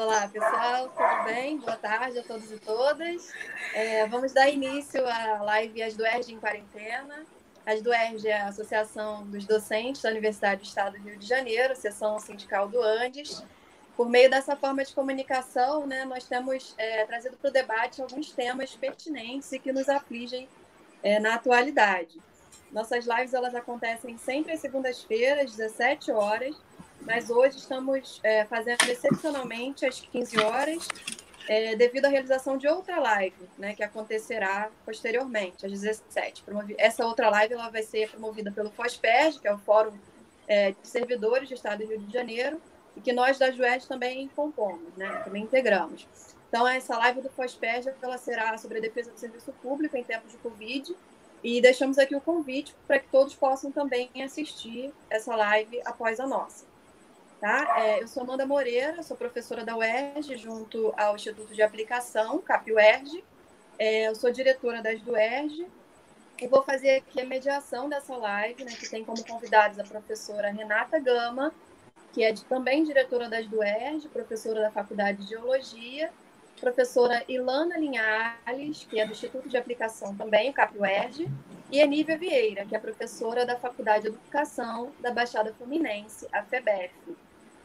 Olá, pessoal, tudo bem? Boa tarde a todos e todas. É, vamos dar início à live As do em Quarentena. As do é a Associação dos Docentes da Universidade do Estado do Rio de Janeiro, seção sindical do Andes. Por meio dessa forma de comunicação, né, nós temos é, trazido para o debate alguns temas pertinentes e que nos afligem é, na atualidade. Nossas lives elas acontecem sempre às segundas-feiras, 17 horas, mas hoje estamos é, fazendo excepcionalmente às 15 horas, é, devido à realização de outra live, né, que acontecerá posteriormente, às 17. Essa outra live ela vai ser promovida pelo FOSPERG, que é o Fórum é, de Servidores do Estado do Rio de Janeiro, e que nós da JUED também compomos, né, também integramos. Então, essa live do FOSPERG ela será sobre a defesa do serviço público em tempos de Covid, e deixamos aqui o convite para que todos possam também assistir essa live após a nossa. Tá? É, eu sou Amanda Moreira, sou professora da UERJ, junto ao Instituto de Aplicação, CAP-UERJ. É, eu sou diretora das do UERJ e vou fazer aqui a mediação dessa live, né, que tem como convidados a professora Renata Gama, que é de, também diretora das do UERJ, professora da Faculdade de Geologia, professora Ilana Linhares, que é do Instituto de Aplicação também, o CAP-UERJ, e Aníbia Vieira, que é professora da Faculdade de Educação da Baixada Fluminense, a FEBEF.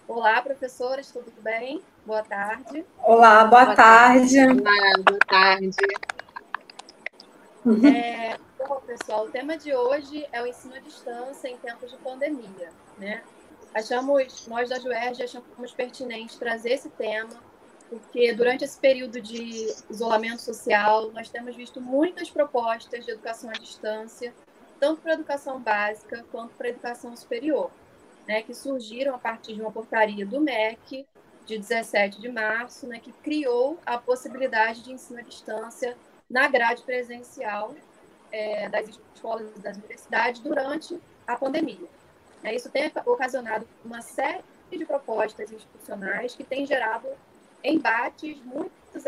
Olá, professoras, tudo bem? Boa tarde. Olá, boa, boa tarde. tarde. Olá, boa tarde. É, bom, pessoal, o tema de hoje é o ensino à distância em tempos de pandemia. Né? Achamos, nós da JUERJ achamos pertinente trazer esse tema, porque durante esse período de isolamento social, nós temos visto muitas propostas de educação à distância, tanto para a educação básica quanto para a educação superior né, que surgiram a partir de uma portaria do MEC de 17 de março, né, que criou a possibilidade de ensino à distância na grade presencial é, das escolas e das universidades durante a pandemia. É, isso tem ocasionado uma série de propostas institucionais que tem gerado embates, muitos,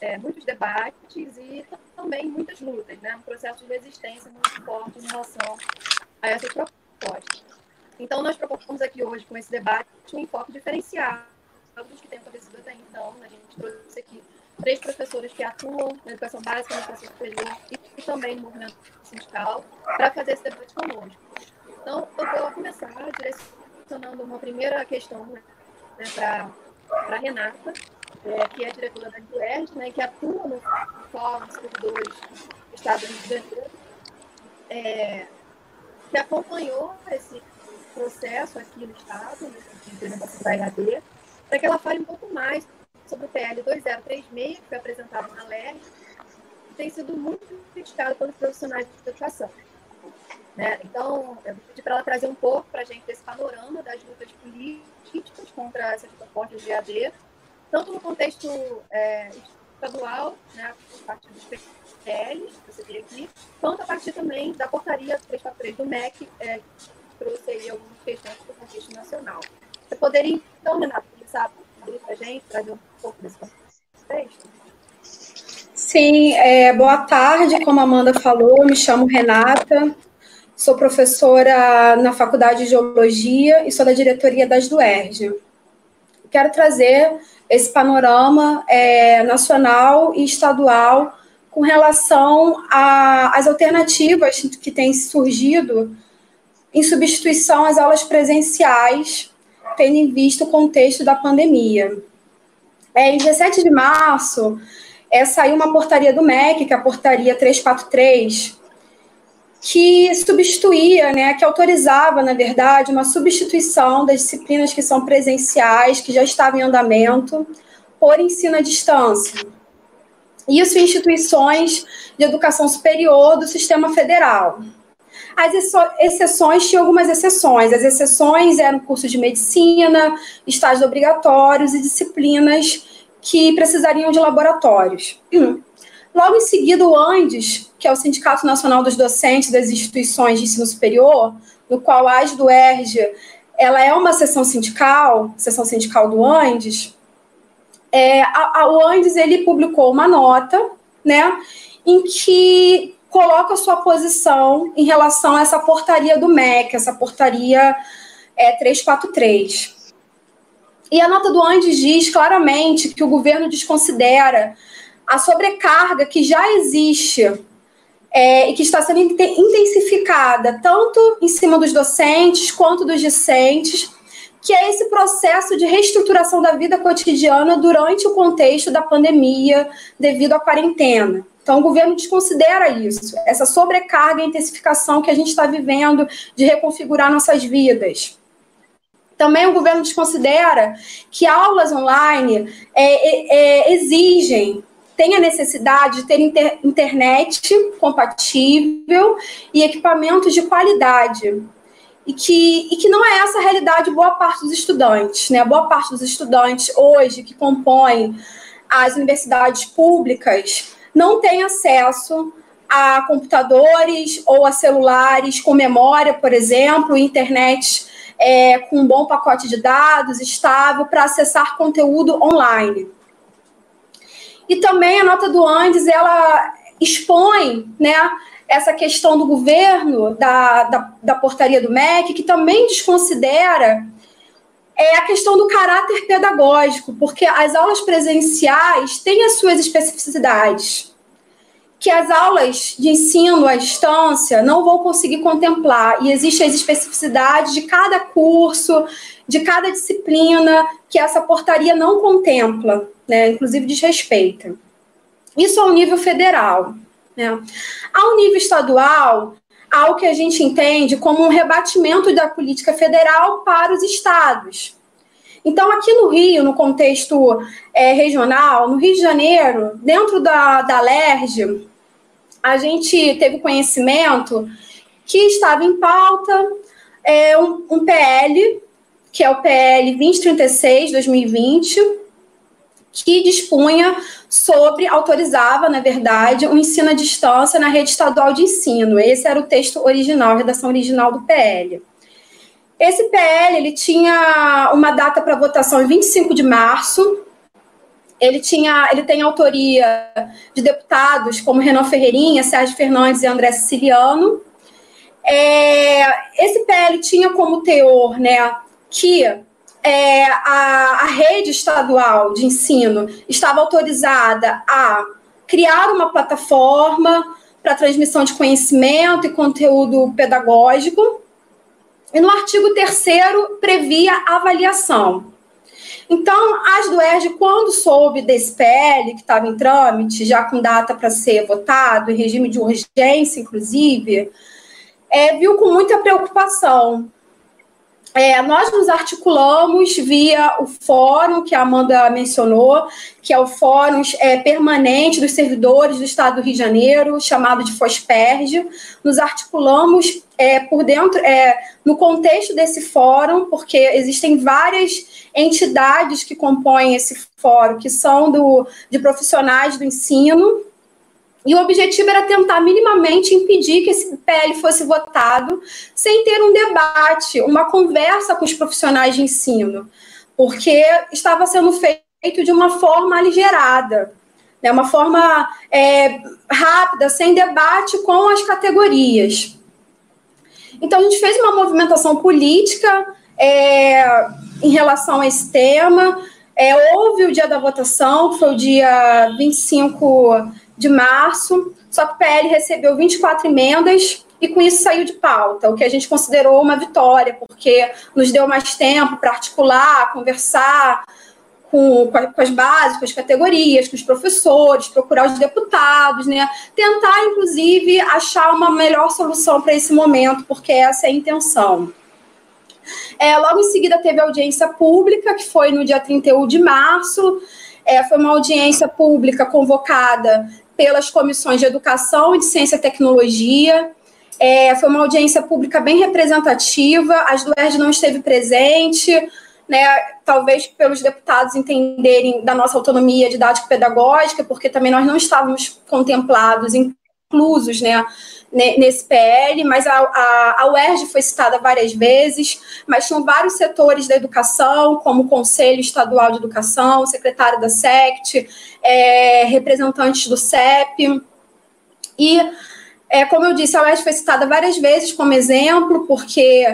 é, muitos debates e também muitas lutas, né? um processo de resistência muito forte em relação a essas propostas. Então, nós propomos aqui hoje, com esse debate, um enfoque diferenciado dos que tem acontecido até então. A gente trouxe aqui três professores que atuam na educação básica, na educação superior e, também no movimento sindical, para fazer esse debate conosco. Então, eu vou começar direcionando uma primeira questão né, para a Renata, é, que é diretora da UERJ, né, que atua no Fórum de Servidores do Estado do Rio de Janeiro, é, que acompanhou esse processo aqui no Estado, de implementação da EAD, para que ela fale um pouco mais sobre o PL 2036, que foi apresentado na LERJ, que tem sido muito criticado pelos profissionais de educação. Né? Então, eu pedi para ela trazer um pouco para a gente desse panorama das lutas políticas contra essas propostas de EAD, tanto no contexto é, estadual, né, a partir dos PLs, que você vê aqui, quanto a partir também da portaria 343 do MEC, é, trouxe aí algumas questões para o contexto nacional. Você poderia, então, Renato, começar a abrir para a gente, trazer um pouco desse contexto? Sim, é, boa tarde, como a Amanda falou, me chamo Renata, sou professora na Faculdade de Geologia e sou da diretoria das DUERJ. Quero trazer esse panorama é, nacional e estadual com relação às alternativas que têm surgido em substituição às aulas presenciais, tendo em vista o contexto da pandemia. É, em 17 de março, é, saiu uma portaria do MEC, que é a portaria 343, que substituía, né, que autorizava, na verdade, uma substituição das disciplinas que são presenciais, que já estavam em andamento, por ensino à distância. Isso em instituições de educação superior do sistema federal. As exceções tinham algumas exceções. As exceções eram cursos de medicina, estágios obrigatórios e disciplinas que precisariam de laboratórios. Logo em seguida, o ANDES, que é o Sindicato Nacional dos Docentes das Instituições de Ensino Superior, no qual a ASDO ERJ, ela é uma seção sindical, seção sindical do ANDES, é, a, a, o ANDES ele publicou uma nota, né, em que coloca sua posição em relação a essa portaria do MEC, essa portaria é, 343. E a nota do Andes diz claramente que o governo desconsidera a sobrecarga que já existe é, e que está sendo intensificada tanto em cima dos docentes quanto dos discentes, que é esse processo de reestruturação da vida cotidiana durante o contexto da pandemia devido à quarentena. Então, o governo desconsidera isso, essa sobrecarga e intensificação que a gente está vivendo de reconfigurar nossas vidas. Também o governo desconsidera que aulas online é, é, exigem, tem a necessidade de ter inter, internet compatível e equipamentos de qualidade. E que, e que não é essa a realidade boa parte dos estudantes. Né? Boa parte dos estudantes hoje que compõem as universidades públicas não tem acesso a computadores ou a celulares com memória, por exemplo, internet é, com um bom pacote de dados estável para acessar conteúdo online. E também a nota do Andes, ela expõe né, essa questão do governo, da, da, da portaria do MEC, que também desconsidera é a questão do caráter pedagógico, porque as aulas presenciais têm as suas especificidades, que as aulas de ensino à distância não vão conseguir contemplar, e existem as especificidades de cada curso, de cada disciplina, que essa portaria não contempla, né, inclusive desrespeita. Isso ao nível federal. Né? Ao nível estadual, ao que a gente entende como um rebatimento da política federal para os estados. Então, aqui no Rio, no contexto é, regional, no Rio de Janeiro, dentro da, da LERJ, a gente teve conhecimento que estava em pauta é, um, um PL, que é o PL 2036, 2020, que dispunha sobre, autorizava, na verdade, o ensino à distância na rede estadual de ensino. Esse era o texto original, a redação original do PL. Esse PL ele tinha uma data para votação em 25 de março. Ele tinha, ele tem autoria de deputados como Renan Ferreirinha, Sérgio Fernandes e André Siciliano. É, esse PL tinha como teor, né, que é, a, a rede estadual de ensino estava autorizada a criar uma plataforma para transmissão de conhecimento e conteúdo pedagógico. E no artigo 3 previa avaliação. Então, as do ERJ, quando soube desse PL que estava em trâmite, já com data para ser votado, em regime de urgência, inclusive, é, viu com muita preocupação, é, nós nos articulamos via o fórum que a Amanda mencionou, que é o fórum é, permanente dos servidores do Estado do Rio de Janeiro, chamado de FOSPERJ. Nos articulamos é, por dentro, é, no contexto desse fórum, porque existem várias entidades que compõem esse fórum, que são do, de profissionais do ensino, e o objetivo era tentar minimamente impedir que esse PL fosse votado sem ter um debate, uma conversa com os profissionais de ensino, porque estava sendo feito de uma forma aligerada, né, uma forma é, rápida, sem debate com as categorias. Então, a gente fez uma movimentação política é, em relação a esse tema. É, houve o dia da votação, que foi o dia 25 de março, só que o PL recebeu 24 emendas e com isso saiu de pauta, o que a gente considerou uma vitória, porque nos deu mais tempo para articular, conversar com, com, as bases, com as categorias, com os professores, procurar os deputados, né? Tentar, inclusive, achar uma melhor solução para esse momento, porque essa é a intenção. É, logo em seguida teve audiência pública, que foi no dia 31 de março. É, foi uma audiência pública convocada pelas comissões de Educação e de Ciência e Tecnologia. É, foi uma audiência pública bem representativa, as ERJ não esteve presente, né, talvez pelos deputados entenderem da nossa autonomia didático-pedagógica, porque também nós não estávamos contemplados, inclusos né, nesse PL, mas a, a, a UERJ foi citada várias vezes, mas tinham vários setores da educação, como o Conselho Estadual de Educação, o secretário da SECT, é, representantes do CEP, e É, como eu disse, a UERJ foi citada várias vezes como exemplo, porque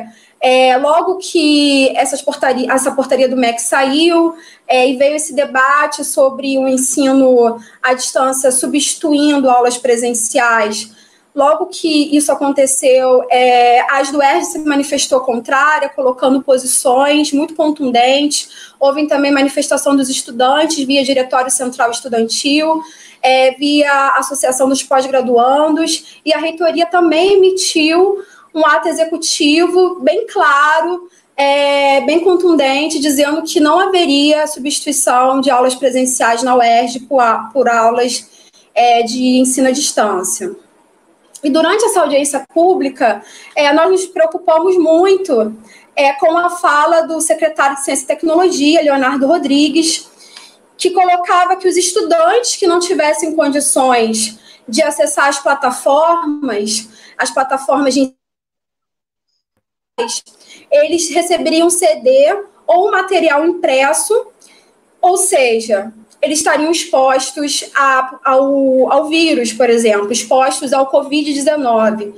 é, logo que portaria, essa portaria do MEC saiu é, e veio esse debate sobre o ensino à distância substituindo aulas presenciais, logo que isso aconteceu, é, a ASDUERJ se manifestou contrária, colocando posições muito contundentes. Houve também manifestação dos estudantes via Diretório Central Estudantil é, via Associação dos Pós-Graduandos, e a reitoria também emitiu um ato executivo bem claro, é, bem contundente, dizendo que não haveria substituição de aulas presenciais na UERJ por, por aulas é, de ensino à distância. E durante essa audiência pública, é, nós nos preocupamos muito é, com a fala do secretário de Ciência e Tecnologia, Leonardo Rodrigues, que colocava que os estudantes que não tivessem condições de acessar as plataformas, as plataformas de eles receberiam CD ou material impresso, ou seja, eles estariam expostos a, ao, ao vírus, por exemplo, expostos ao Covid-19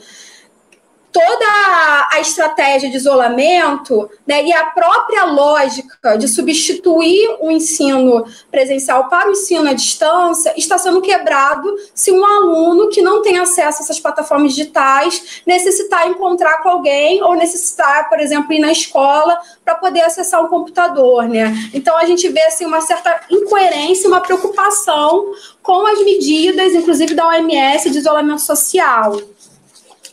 toda a estratégia de isolamento né, e a própria lógica de substituir o ensino presencial para o ensino à distância está sendo quebrado se um aluno que não tem acesso a essas plataformas digitais necessitar encontrar com alguém ou necessitar, por exemplo, ir na escola para poder acessar um computador. Né? Então, a gente vê assim, uma certa incoerência, uma preocupação com as medidas, inclusive da OMS, de isolamento social.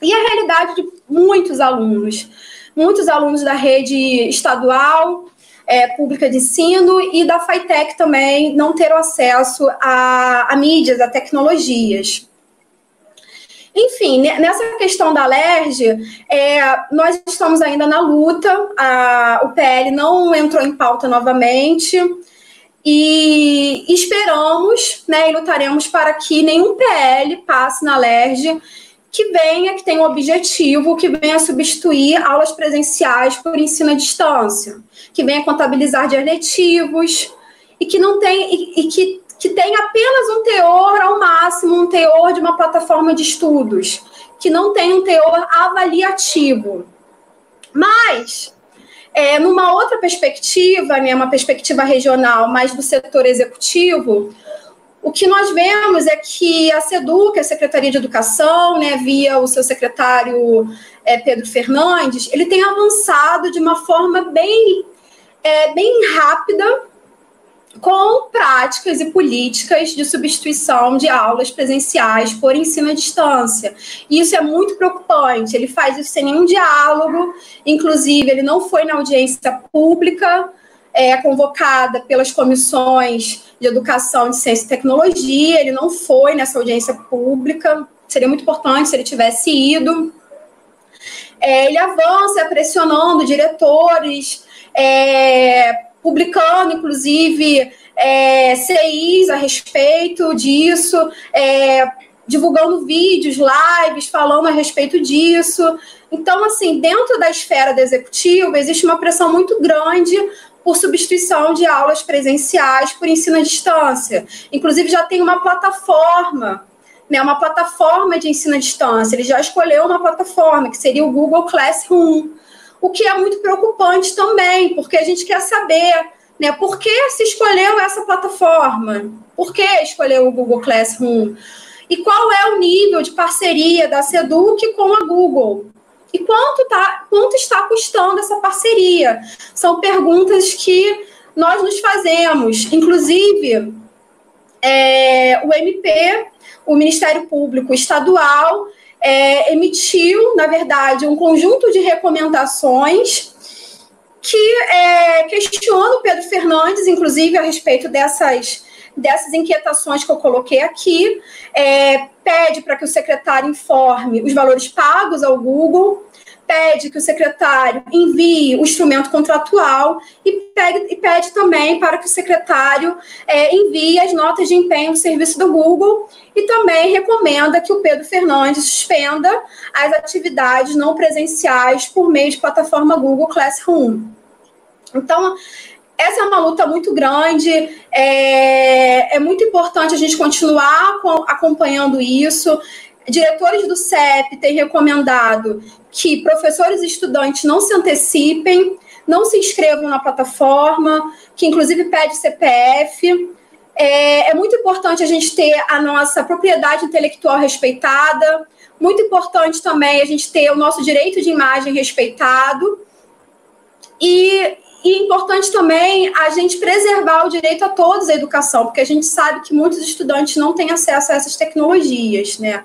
E a realidade de muitos alunos, muitos alunos da rede estadual, é, pública de ensino e da FITEC também não ter acesso a, a mídias, a tecnologias. Enfim, nessa questão da LERJ, é, nós estamos ainda na luta, a, o PL não entrou em pauta novamente, e esperamos né, e lutaremos para que nenhum PL passe na LERJ que venha, que tenha um objetivo, que venha substituir aulas presenciais por ensino à distância, que venha contabilizar letivos e que não tem e, e que, que tenha apenas um teor ao máximo, um teor de uma plataforma de estudos, que não tenha um teor avaliativo. Mas é, numa outra perspectiva, né, uma perspectiva regional, mais do setor executivo, o que nós vemos é que a SEDUC, a Secretaria de Educação, né, via o seu secretário é, Pedro Fernandes, ele tem avançado de uma forma bem, é, bem rápida com práticas e políticas de substituição de aulas presenciais por ensino à distância. E isso é muito preocupante. Ele faz isso sem nenhum diálogo, inclusive, ele não foi na audiência pública é, convocada pelas comissões de Educação, de Ciência e Tecnologia, ele não foi nessa audiência pública, seria muito importante se ele tivesse ido. É, ele avança pressionando diretores, é, publicando, inclusive, é, CIs a respeito disso, é, divulgando vídeos, lives, falando a respeito disso. Então, assim, dentro da esfera do executivo, existe uma pressão muito grande por substituição de aulas presenciais por ensino à distância. Inclusive, já tem uma plataforma, né, uma plataforma de ensino à distância. Ele já escolheu uma plataforma, que seria o Google Classroom, o que é muito preocupante também, porque a gente quer saber né, por que se escolheu essa plataforma, por que escolheu o Google Classroom, e qual é o nível de parceria da SEDUC com a Google. E quanto, tá, quanto está custando essa parceria? São perguntas que nós nos fazemos. Inclusive, é, o MP, o Ministério Público Estadual, é, emitiu, na verdade, um conjunto de recomendações que é, questiona o Pedro Fernandes, inclusive, a respeito dessas dessas inquietações que eu coloquei aqui, é, pede para que o secretário informe os valores pagos ao Google, pede que o secretário envie o instrumento contratual e pede, e pede também para que o secretário é, envie as notas de empenho do serviço do Google e também recomenda que o Pedro Fernandes suspenda as atividades não presenciais por meio de plataforma Google Classroom. Então, essa é uma luta muito grande, é, é muito importante a gente continuar acompanhando isso. diretores do CEP têm recomendado que professores e estudantes não se antecipem, não se inscrevam na plataforma, que inclusive pede CPF. É, é muito importante a gente ter a nossa propriedade intelectual respeitada, muito importante também a gente ter o nosso direito de imagem respeitado. E, e é importante também a gente preservar o direito a todos à educação, porque a gente sabe que muitos estudantes não têm acesso a essas tecnologias, né?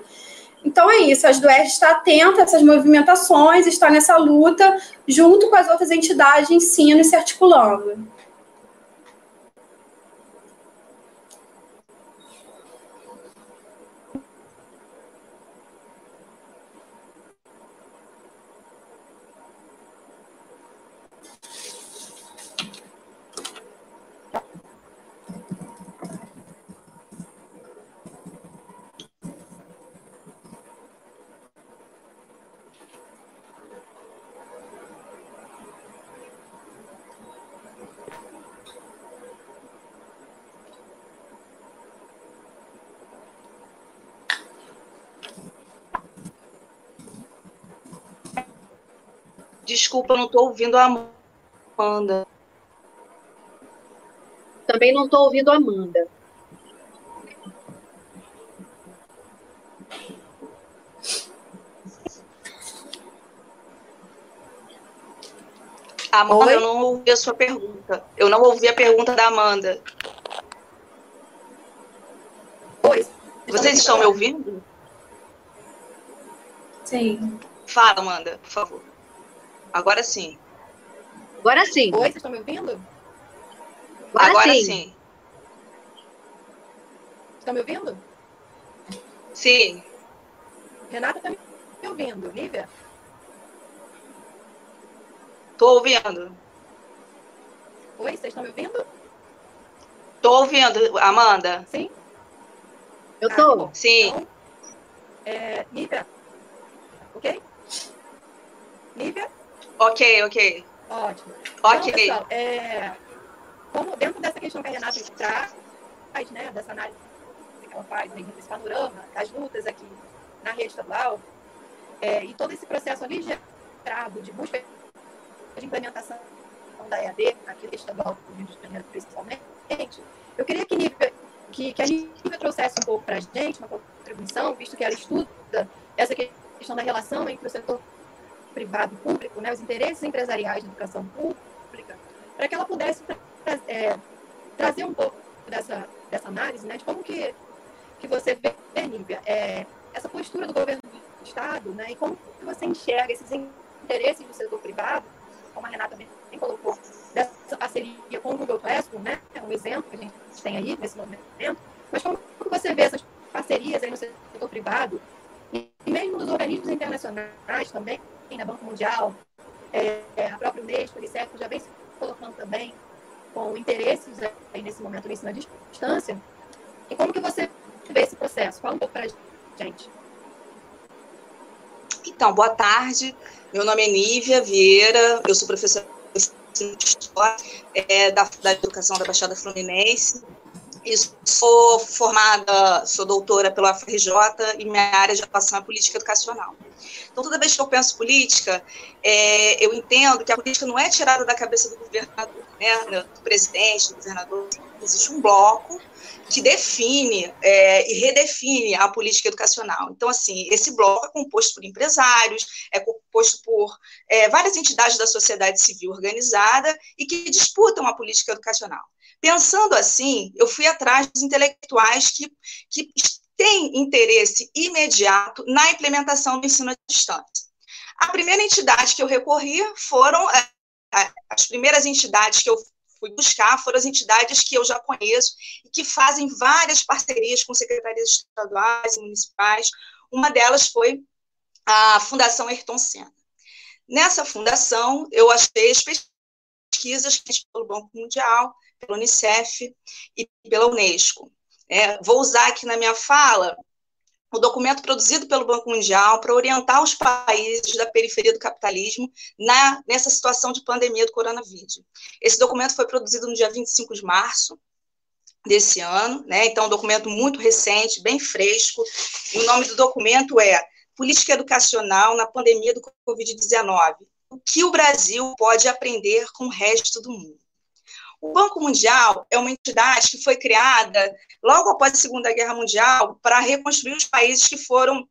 Então é isso, as DUERJ está atenta a essas movimentações, está nessa luta junto com as outras entidades de ensino e se articulando. Desculpa, não estou ouvindo a Amanda. Também não estou ouvindo a Amanda. Amanda, Oi? eu não ouvi a sua pergunta. Eu não ouvi a pergunta da Amanda. Oi. Vocês estão me ouvindo? Sim. Fala, Amanda, por favor. Agora sim. Agora sim. Oi, vocês estão me ouvindo? Agora, Agora sim. sim. Estão me ouvindo? Sim. Renata está me ouvindo. Lívia? Estou ouvindo. Oi, vocês estão me ouvindo? Estou ouvindo, Amanda. Sim? Eu estou? Ah, Sim. Então, é, Lívia? Ok? Lívia? Ok, ok. Ótimo. Ok. Então, pessoal, é, como dentro dessa questão que a Renata traz, né, dessa análise que ela faz, né, desse panorama, as lutas aqui na rede estadual, é, e todo esse processo ali gerado de busca de implementação da EAD, aqui na rede estadual do Rio de Janeiro, principalmente, eu queria que, que, que a Nívia trouxesse um pouco para a gente, uma contribuição, visto que ela estuda essa questão da relação entre o setor privado e público, né, os interesses empresariais da educação pública, para que ela pudesse é, trazer um pouco dessa, dessa análise, né, de como que, que você vê, Nívia, é, essa postura do governo do Estado, né, e como que você enxerga esses interesses do setor privado, como a Renata bem colocou, dessa parceria com o Google Classroom, né, é um exemplo que a gente tem aí nesse momento, mas como que você vê essas parcerias aí no setor privado e mesmo nos organismos internacionais também, na Banco Mundial, é, a própria Unesco, o Unicef já vem se colocando também com interesses aí nesse momento no ensino à distância. E como que você vê esse processo? Fala um pouco para a gente. Então, boa tarde. Meu nome é Nívia Vieira, eu sou professora de História é, da Faculdade de Educação da Baixada Fluminense sou formada, sou doutora pela UFRJ e minha área de atuação é política educacional. Então, toda vez que eu penso política, é, eu entendo que a política não é tirada da cabeça do governador, né, do presidente, do governador. Existe um bloco que define é, e redefine a política educacional. Então, assim, esse bloco é composto por empresários, é composto por é, várias entidades da sociedade civil organizada e que disputam a política educacional. Pensando assim, eu fui atrás dos intelectuais que, que têm interesse imediato na implementação do ensino à distância. A primeira entidade que eu recorri foram é, as primeiras entidades que eu fui buscar foram as entidades que eu já conheço e que fazem várias parcerias com secretarias estaduais e municipais. Uma delas foi a Fundação Ayrton Senna. Nessa fundação, eu achei as pesquisas pelo Banco Mundial, pela Unicef e pela Unesco. É, vou usar aqui na minha fala o documento produzido pelo Banco Mundial para orientar os países da periferia do capitalismo na, nessa situação de pandemia do coronavírus. Esse documento foi produzido no dia 25 de março, desse ano, né? Então, um documento muito recente, bem fresco. E o nome do documento é Política Educacional na Pandemia do Covid-19. O que o Brasil pode aprender com o resto do mundo? O Banco Mundial é uma entidade que foi criada logo após a Segunda Guerra Mundial para reconstruir os países que foram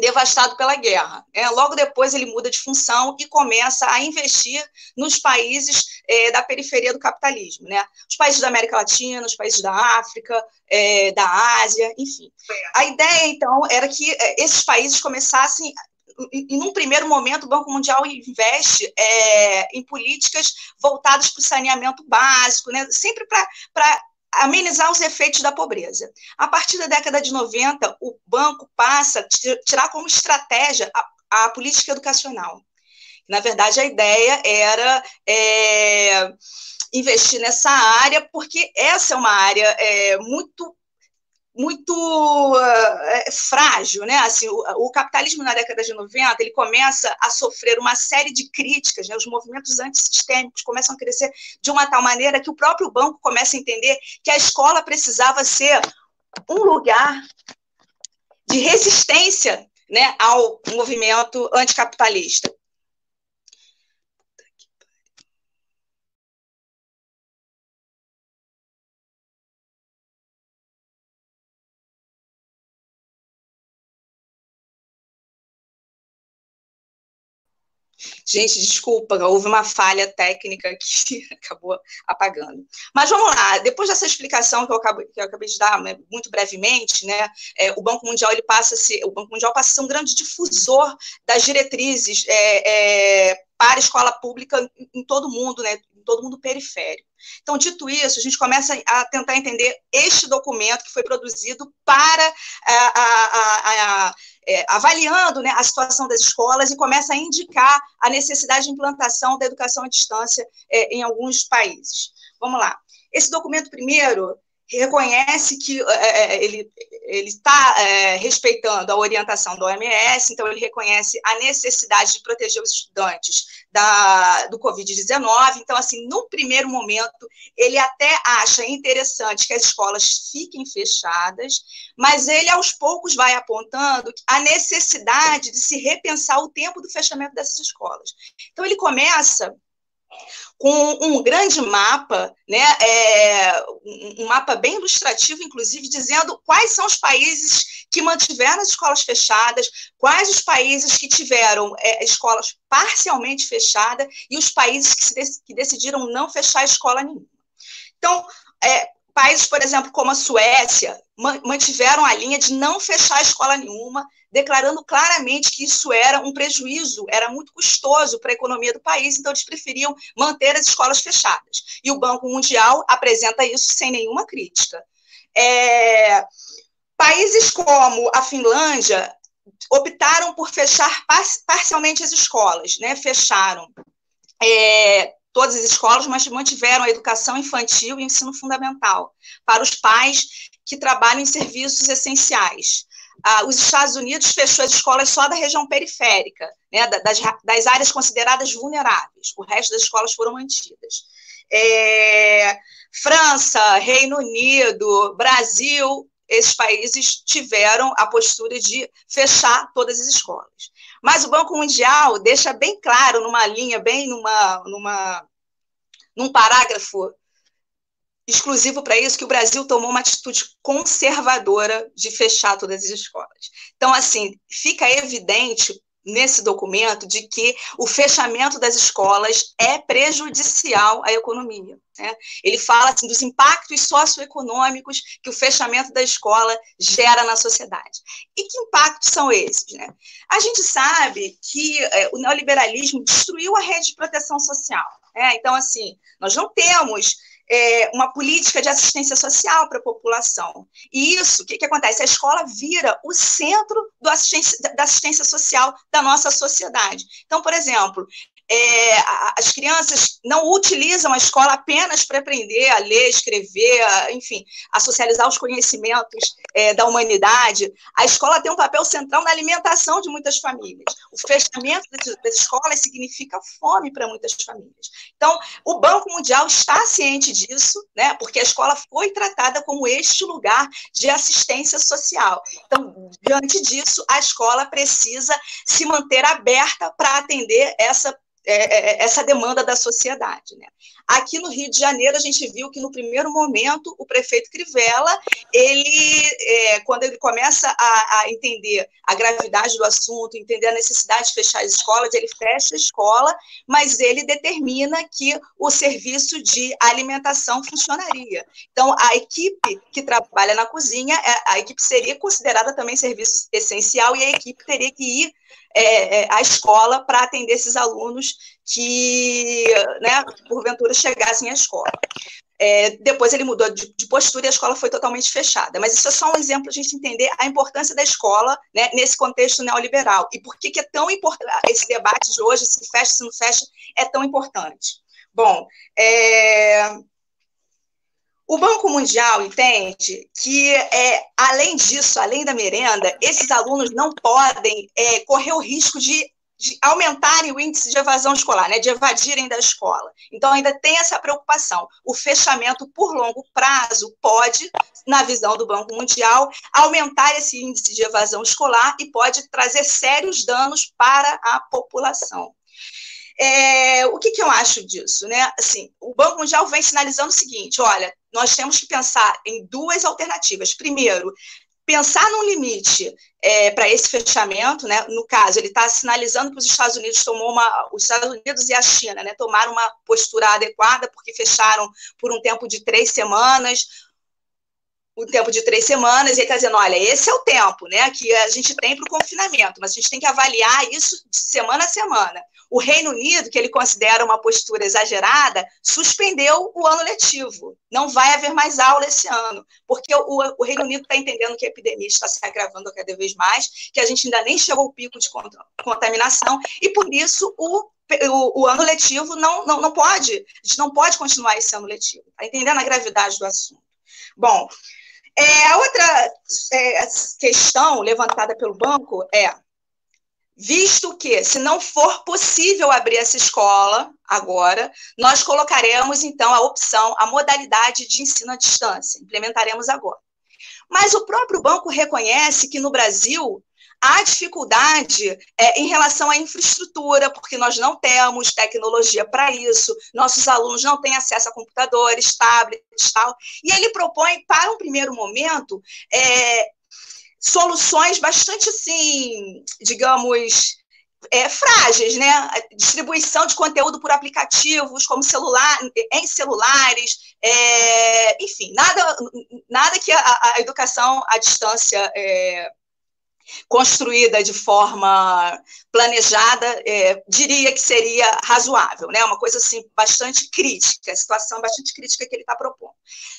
devastado pela guerra. É, logo depois ele muda de função e começa a investir nos países é, da periferia do capitalismo, né? Os países da América Latina, os países da África, é, da Ásia, enfim. A ideia então era que é, esses países começassem e, num primeiro momento, o Banco Mundial investe é, em políticas voltadas para o saneamento básico, né? sempre para amenizar os efeitos da pobreza. A partir da década de 90, o banco passa a tirar como estratégia a, a política educacional. Na verdade, a ideia era é, investir nessa área, porque essa é uma área é, muito muito uh, frágil, né? Assim, o, o, capitalismo na década de 90 ele começa a sofrer uma série de críticas, né? Os movimentos antissistêmicos começam a crescer de uma tal maneira que o próprio banco começa a entender que a escola precisava ser um lugar de resistência, né, ao movimento anticapitalista. Gente, desculpa, houve uma falha técnica que acabou apagando. Mas vamos lá, depois dessa explicação que eu, acabo, que eu acabei de dar né, muito brevemente, né, é, o Banco Mundial ele passa a ser, o Banco Mundial passa a ser um grande difusor das diretrizes é, é, para a escola pública em, todo o mundo, né, em todo mundo periférico. Então, dito isso, a gente começa a tentar entender este documento que foi produzido para a, a, a, é, avaliando né, a situação das escolas e começa a indicar a necessidade de implantação da educação à distância é, em alguns países. Vamos lá. Esse documento, primeiro, reconhece que é, é ele ele está é, respeitando a orientação da OMS, então ele reconhece a necessidade de proteger os estudantes da, do Covid-19. Então, assim, no primeiro momento, ele até acha interessante que as escolas fiquem fechadas, mas ele aos poucos vai apontando a necessidade de se repensar o tempo do fechamento dessas escolas. Então, ele começa com um grande mapa, né, é, um mapa bem ilustrativo, inclusive, dizendo quais são os países que mantiveram as escolas fechadas, quais os países que tiveram é, escolas parcialmente fechadas e os países que, se, que decidiram não fechar escola nenhuma. Então, é, países, por exemplo, como a Suécia, mantiveram a linha de não fechar a escola nenhuma, declarando claramente que isso era um prejuízo, era muito custoso para a economia do país, então eles preferiam manter as escolas fechadas. E o Banco Mundial apresenta isso sem nenhuma crítica. É, países como a Finlândia optaram por fechar parcialmente as escolas, né? fecharam. É, todas as escolas, mas mantiveram a educação infantil e ensino fundamental para os pais que trabalham em serviços essenciais. Ah, os Estados Unidos fechou as escolas só da região periférica, né, das, das, áreas consideradas vulneráveis. O resto das escolas foram mantidas. É, França, Reino Unido, Brasil, esses países tiveram a postura de fechar todas as escolas. Mas o Banco Mundial deixa bem claro, numa linha, bem numa, numa, num parágrafo exclusivo para isso, que o Brasil tomou uma atitude conservadora de fechar todas as escolas. Então, assim, fica evidente nesse documento de que o fechamento das escolas é prejudicial à economia. Né? Ele fala assim, dos impactos socioeconômicos que o fechamento da escola gera na sociedade. E que impactos são esses? Né? A gente sabe que é, o neoliberalismo destruiu a rede de proteção social. Né? Então, assim, nós não temos é, uma política de assistência social para a população. E isso, o que, que acontece? A escola vira o centro assistência, da assistência social da nossa sociedade. Então, por exemplo, é, as crianças não utilizam a escola apenas para aprender a ler, escrever, a, enfim, a socializar os conhecimentos é, da humanidade. A escola tem um papel central na alimentação de muitas famílias. O fechamento das escolas significa fome para muitas famílias. Então, o Banco Mundial está ciente disso, né? Porque a escola foi tratada como este lugar de assistência social. Então, diante disso, a escola precisa se manter aberta para atender essa é, é, é, essa demanda da sociedade. Né? Aqui no Rio de Janeiro, a gente viu que, no primeiro momento, o prefeito Crivella, ele, é, quando ele começa a, a, entender a gravidade do assunto, entender a necessidade de fechar as escolas, ele fecha a escola, mas ele determina que o serviço de alimentação funcionaria. Então, a equipe que trabalha na cozinha, a equipe seria considerada também serviço essencial e a equipe teria que ir é, é, a escola para atender esses alunos que, né, porventura, chegassem à escola. É, depois ele mudou de, de, postura e a escola foi totalmente fechada. Mas isso é só um exemplo para a gente entender a importância da escola né, nesse contexto neoliberal e por que, que é tão importante esse debate de hoje, se fecha, se não fecha, é tão importante. Bom, é, o Banco Mundial entende que, é, além disso, além da merenda, esses alunos não podem é, correr o risco de, de, aumentarem o índice de evasão escolar, né, de evadirem da escola. Então, ainda tem essa preocupação. O fechamento por longo prazo pode, na visão do Banco Mundial, aumentar esse índice de evasão escolar e pode trazer sérios danos para a população. É, o que, que, eu acho disso? Né? Assim, o Banco Mundial vem sinalizando o seguinte: olha, nós temos que pensar em duas alternativas. Primeiro, pensar num limite é, para esse fechamento, né? No caso, ele está sinalizando que os Estados Unidos tomou uma, os Estados Unidos e a China, né, tomaram uma postura adequada porque fecharam por um tempo de três semanas o tempo de três semanas, e ele está dizendo, olha, esse é o tempo né, que a gente tem para o confinamento, mas a gente tem que avaliar isso de semana a semana. O Reino Unido, que ele considera uma postura exagerada, suspendeu o ano letivo. Não vai haver mais aula esse ano, porque o, o Reino Unido está entendendo que a epidemia está se agravando cada vez mais, que a gente ainda nem chegou ao pico de contaminação, e por isso o o, o, ano letivo não, não, não pode, a gente não pode continuar esse ano letivo. Está entendendo a gravidade do assunto? Bom, é, a outra é, questão levantada pelo banco é, visto que, se não for possível abrir essa escola agora, nós colocaremos, então, a opção, a modalidade de ensino à distância, implementaremos agora. Mas o próprio banco reconhece que no Brasil Há dificuldade é, em relação à infraestrutura, porque nós não temos tecnologia para isso, nossos alunos não têm acesso a computadores, tablets tal. E ele propõe, para um primeiro momento, é, soluções bastante, assim, digamos, é, frágeis, né? Distribuição de conteúdo por aplicativos, como celular, em celulares, é, enfim, nada, nada que a, a educação à distância é, construída de forma planejada, é, diria que seria razoável, né? Uma coisa assim bastante crítica, situação bastante crítica que ele está propondo.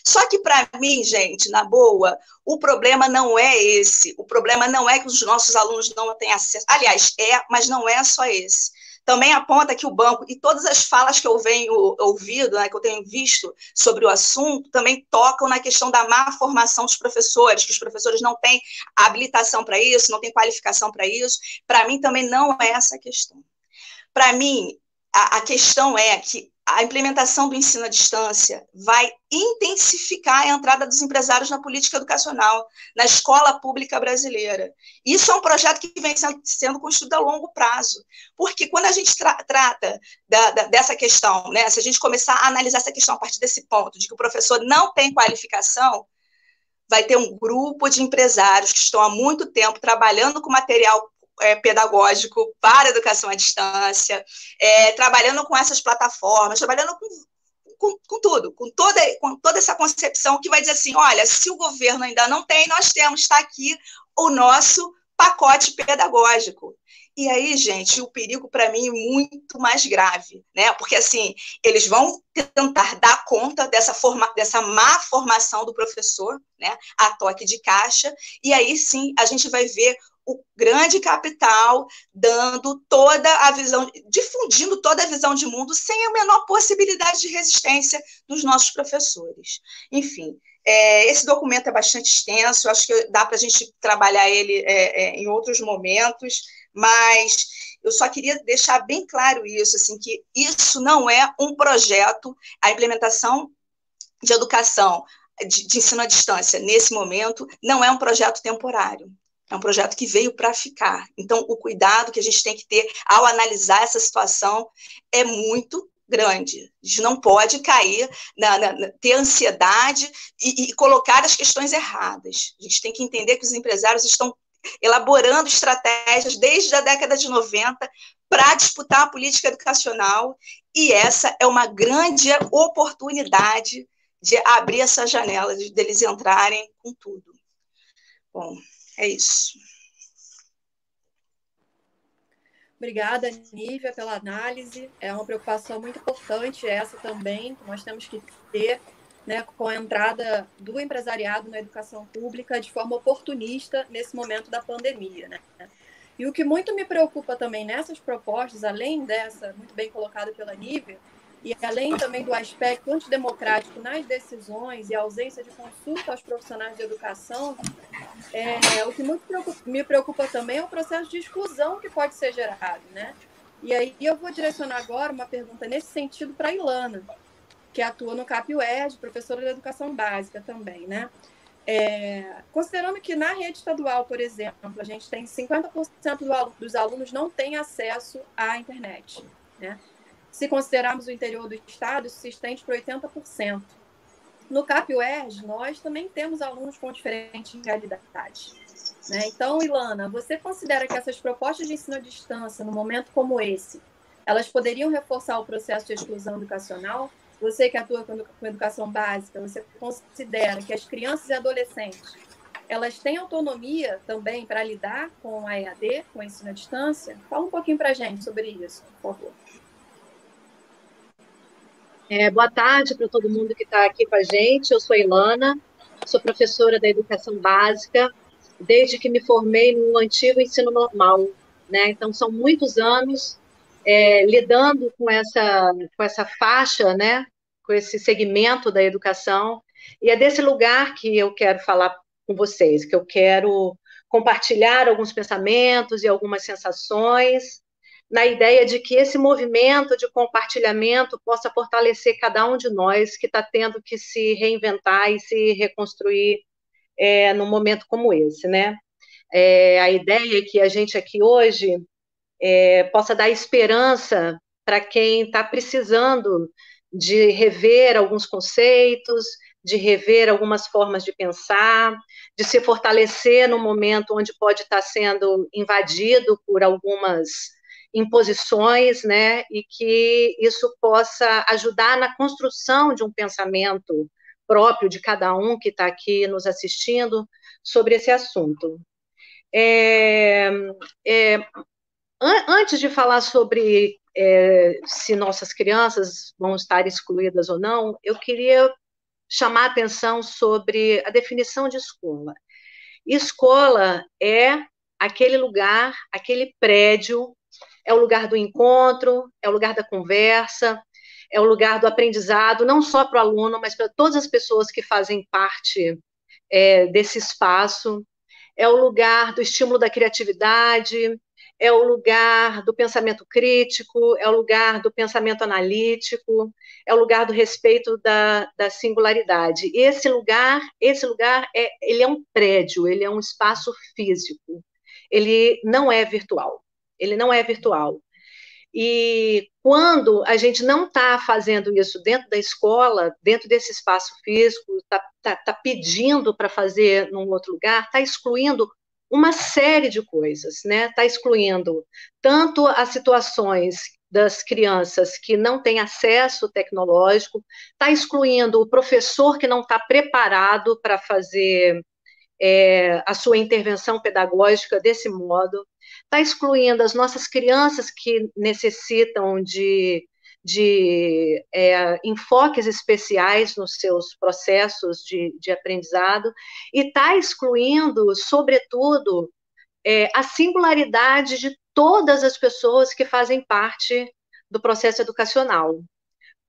Só que para mim, gente, na boa, o problema não é esse. O problema não é que os nossos alunos não têm acesso. Aliás, é, mas não é só esse também aponta que o banco, e todas as falas que eu venho ouvido, né, que eu tenho visto sobre o assunto, também tocam na questão da má formação dos professores, que os professores não têm habilitação para isso, não têm qualificação para isso. Para mim, também não é essa a questão. Para mim, a, a questão é que a implementação do ensino à distância vai intensificar a entrada dos empresários na política educacional, na escola pública brasileira. Isso é um projeto que vem sendo construído a longo prazo, porque quando a gente tra trata da, da, dessa questão, né, se a gente começar a analisar essa questão a partir desse ponto, de que o professor não tem qualificação, vai ter um grupo de empresários que estão há muito tempo trabalhando com material é, pedagógico para educação à distância, é, trabalhando com essas plataformas, trabalhando com, com, com, tudo, com toda, com toda essa concepção que vai dizer assim: olha, se o governo ainda não tem, nós temos, está aqui o nosso pacote pedagógico. E aí, gente, o perigo para mim é muito mais grave, né? Porque assim, eles vão tentar dar conta dessa, forma, dessa má formação do professor, né? A toque de caixa, e aí sim a gente vai ver o grande capital dando toda a visão, difundindo toda a visão de mundo sem a menor possibilidade de resistência dos nossos professores. Enfim, é, esse documento é bastante extenso, acho que dá para a gente trabalhar ele é, é, em outros momentos, mas eu só queria deixar bem claro isso, assim, que isso não é um projeto, a implementação de educação de, de ensino à distância nesse momento não é um projeto temporário. É um projeto que veio para ficar. Então, o cuidado que a gente tem que ter ao analisar essa situação é muito grande. A gente não pode cair, na, na ter ansiedade e, e, colocar as questões erradas. A gente tem que entender que os empresários estão elaborando estratégias desde a década de 90 para disputar a política educacional, e essa é uma grande oportunidade de abrir essa janela, de, deles entrarem com tudo. Bom, é isso. Obrigada, Nívia, pela análise. É uma preocupação muito importante essa também, que nós temos que ter né, com a entrada do empresariado na educação pública de forma oportunista nesse momento da pandemia. Né? E o que muito me preocupa também nessas propostas, além dessa, muito bem colocada pela Nívia, e além também do aspecto antidemocrático nas decisões e a ausência de consulta aos profissionais de educação, é, o que muito preocupa, me preocupa também é o processo de exclusão que pode ser gerado. Né? E aí eu vou direcionar agora uma pergunta nesse sentido para a Ilana, que atua no CAP-UERJ, professora de educação básica também, né? É, considerando que na rede estadual, por exemplo, a gente tem 50% dos alunos não têm acesso à internet, né? Se considerarmos o interior do estado, isso se estende para 80%. No CAP-UERJ, nós também temos alunos com diferentes realidades. Né? Então, Ilana, você considera que essas propostas de ensino à distância, no momento como esse, elas poderiam reforçar o processo de exclusão educacional? Você que atua com educação básica, você considera que as crianças e adolescentes elas têm autonomia também para lidar com a EAD, com o ensino à distância? Fala um pouquinho para a gente sobre isso, por favor. É, boa tarde para todo mundo que está aqui com a gente. Eu sou Ilana, sou professora da educação básica desde que me formei no antigo ensino normal. Né? Então, são muitos anos é, lidando com essa, com essa faixa, né, com esse segmento da educação, e é desse lugar que eu quero falar com vocês, que eu quero compartilhar alguns pensamentos e algumas sensações, na ideia de que esse movimento de compartilhamento possa fortalecer cada um de nós que está tendo que se reinventar e se reconstruir é, num momento como esse, né? É, a ideia é que a gente aqui hoje é, possa dar esperança para quem está precisando de rever alguns conceitos, de rever algumas formas de pensar, de se fortalecer no momento onde pode estar tá sendo invadido por algumas imposições, né, e que isso possa ajudar na construção de um pensamento próprio de cada um que está aqui nos assistindo sobre esse assunto. É, é, antes de falar sobre é, se nossas crianças vão estar excluídas ou não, eu queria chamar a atenção sobre a definição de escola. Escola é aquele lugar, aquele prédio, é o lugar do encontro, é o lugar da conversa, é o lugar do aprendizado, não só para o aluno, mas para todas as pessoas que fazem parte é, desse espaço. É o lugar do estímulo da criatividade, é o lugar do pensamento crítico, é o lugar do pensamento analítico, é o lugar do respeito da, da singularidade. E esse lugar, esse lugar é, ele é um prédio, ele é um espaço físico. Ele não é virtual. Ele não é virtual. E quando a gente não está fazendo isso dentro da escola, dentro desse espaço físico, está tá, tá pedindo para fazer num outro lugar, está excluindo uma série de coisas, né? Está excluindo tanto as situações das crianças que não têm acesso tecnológico, está excluindo o professor que não está preparado para fazer é, a sua intervenção pedagógica desse modo, está excluindo as nossas crianças que necessitam de, de é, enfoques especiais nos seus processos de, de aprendizado, e está excluindo, sobretudo, é, a singularidade de todas as pessoas que fazem parte do processo educacional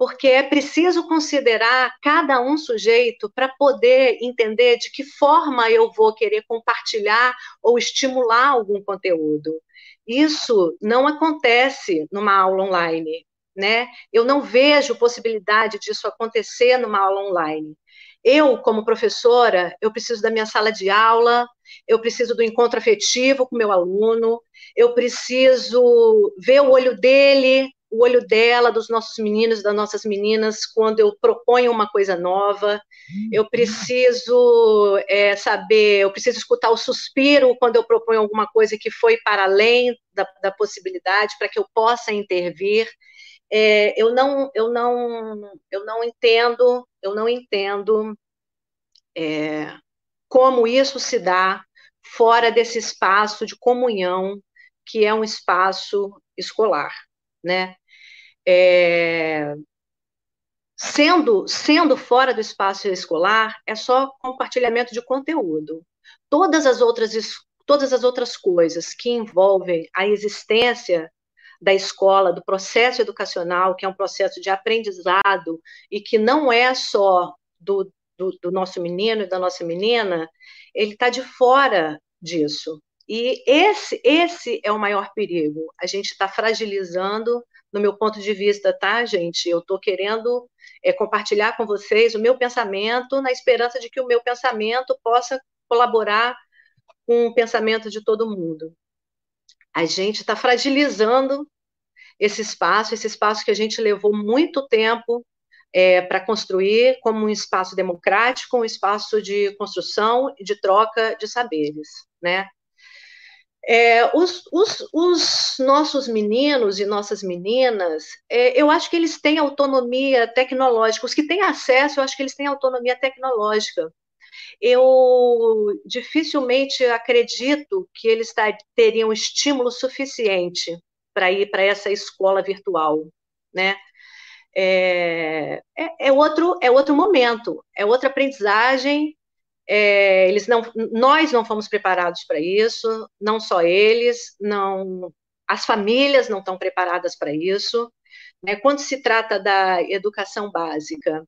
porque é preciso considerar cada um sujeito para poder entender de que forma eu vou querer compartilhar ou estimular algum conteúdo. Isso não acontece numa aula online, né? Eu não vejo possibilidade disso acontecer numa aula online. Eu, como professora, eu preciso da minha sala de aula, eu preciso do encontro afetivo com meu aluno, eu preciso ver o olho dele o olho dela, dos nossos meninos, das nossas meninas, quando eu proponho uma coisa nova. Eu preciso é, saber, eu preciso escutar o suspiro quando eu proponho alguma coisa que foi para além da, da possibilidade, para que eu possa intervir. É, eu não, eu não, eu não entendo, eu não entendo é, como isso se dá fora desse espaço de comunhão que é um espaço escolar, né? É, sendo, sendo fora do espaço escolar, é só compartilhamento de conteúdo. Todas as outras, todas as outras coisas que envolvem a existência da escola, do processo educacional, que é um processo de aprendizado e que não é só do, do, do nosso menino e da nossa menina, ele está de fora disso. E esse, esse é o maior perigo. A gente está fragilizando no meu ponto de vista, tá, gente? Eu estou querendo é, compartilhar com vocês o meu pensamento, na esperança de que o meu pensamento possa colaborar com o pensamento de todo mundo. A gente está fragilizando esse espaço, esse espaço que a gente levou muito tempo é, para construir como um espaço democrático, um espaço de construção e de troca de saberes, né? É, os, os, os, nossos meninos e nossas meninas, é, eu acho que eles têm autonomia tecnológica. Os que têm acesso, eu acho que eles têm autonomia tecnológica. Eu dificilmente acredito que eles teriam estímulo suficiente para ir para essa escola virtual, né? É, é, é, outro, é outro momento, é outra aprendizagem, é, eles não, nós não fomos preparados para isso, não só eles, não, as famílias não estão preparadas para isso. Né? Quando se trata da educação básica,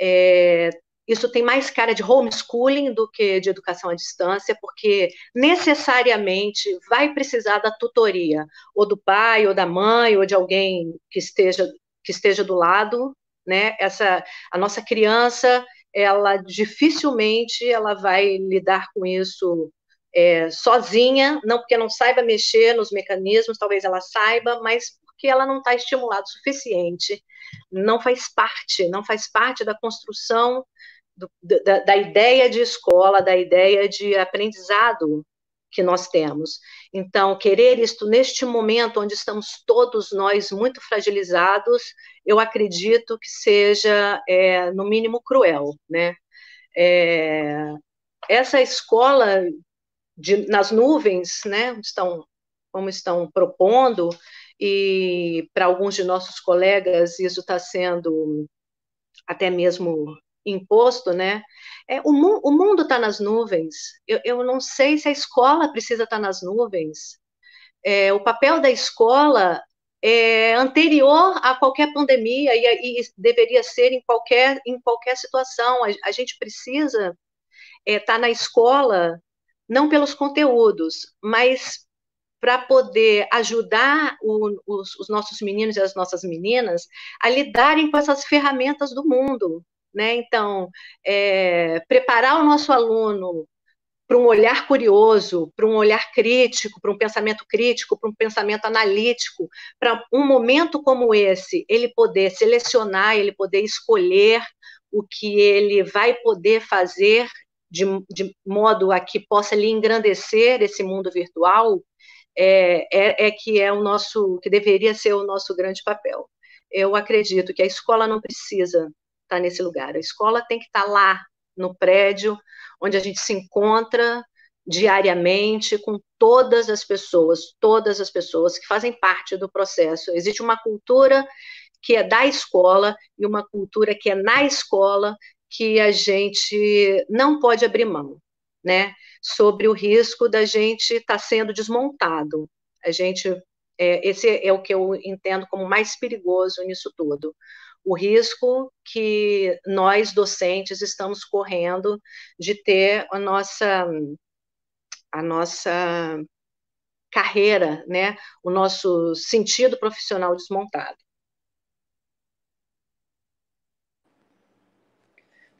é, isso tem mais cara de homeschooling do que de educação à distância, porque necessariamente vai precisar da tutoria, ou do pai, ou da mãe, ou de alguém que esteja, que esteja do lado, né? Essa, a nossa criança ela dificilmente ela vai lidar com isso é, sozinha, não porque não saiba mexer nos mecanismos, talvez ela saiba, mas porque ela não está estimulada o suficiente, não faz parte, não faz parte da construção do, da, da ideia de escola, da ideia de aprendizado que nós temos. Então, querer isto neste momento onde estamos todos nós muito fragilizados, eu acredito que seja, é, no mínimo, cruel, né? É, essa escola de, nas nuvens, né, estão, como estão propondo, e para alguns de nossos colegas isso está sendo até mesmo imposto, né? É, o, mu o mundo está nas nuvens. Eu, eu, não sei se a escola precisa estar tá nas nuvens. É, o papel da escola é anterior a qualquer pandemia e, e, deveria ser em qualquer, em qualquer situação. A, a gente precisa estar é, tá na escola não pelos conteúdos, mas para poder ajudar o, os, os nossos meninos e as nossas meninas a lidarem com essas ferramentas do mundo, né? Então, é, preparar o nosso aluno para um olhar curioso, para um olhar crítico, para um pensamento crítico, para um pensamento analítico, para um momento como esse, ele poder selecionar, ele poder escolher o que ele vai poder fazer de, de modo a que possa lhe engrandecer esse mundo virtual, é, é, é que é o nosso, que deveria ser o nosso grande papel. Eu acredito que a escola não precisa estar tá nesse lugar. A escola tem que estar tá lá no prédio onde a gente se encontra diariamente com todas as pessoas, todas as pessoas que fazem parte do processo. Existe uma cultura que é da escola e uma cultura que é na escola que a gente não pode abrir mão, né? Sobre o risco da gente estar tá sendo desmontado. A gente, é, esse é o que eu entendo como mais perigoso nisso tudo. O risco que nós docentes estamos correndo de ter a nossa a nossa carreira, né, o nosso sentido profissional desmontado.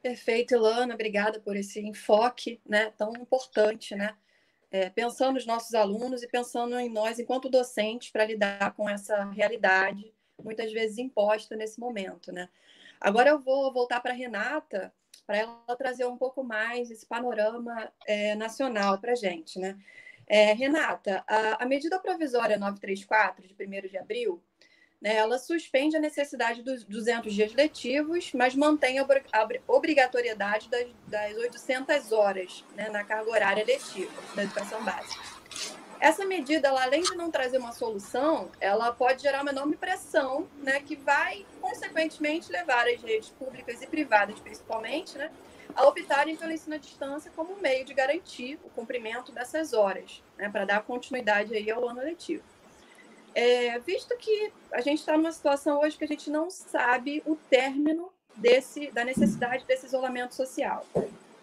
Perfeito, Ilana, obrigada por esse enfoque né, tão importante, né? É, pensando nos nossos alunos e pensando em nós enquanto docentes para lidar com essa realidade, muitas vezes imposta nesse momento, né? Agora eu vou voltar para a Renata, para ela trazer um pouco mais esse panorama é, nacional para a gente, né? É, Renata, a, a medida provisória 934, de 1 de abril, né, ela suspende a necessidade dos 200 dias letivos, mas mantém a obrigatoriedade das, das 800 horas né, na carga horária letiva da educação básica. Essa medida, ela, além de não trazer uma solução, ela pode gerar uma enorme pressão, né, que vai, consequentemente, levar as redes públicas e privadas, principalmente, né, a optarem pelo ensino à distância como meio de garantir o cumprimento dessas horas, né, para dar continuidade aí ao ano letivo. É, visto que a gente está numa situação hoje que a gente não sabe o término desse, da necessidade desse isolamento social.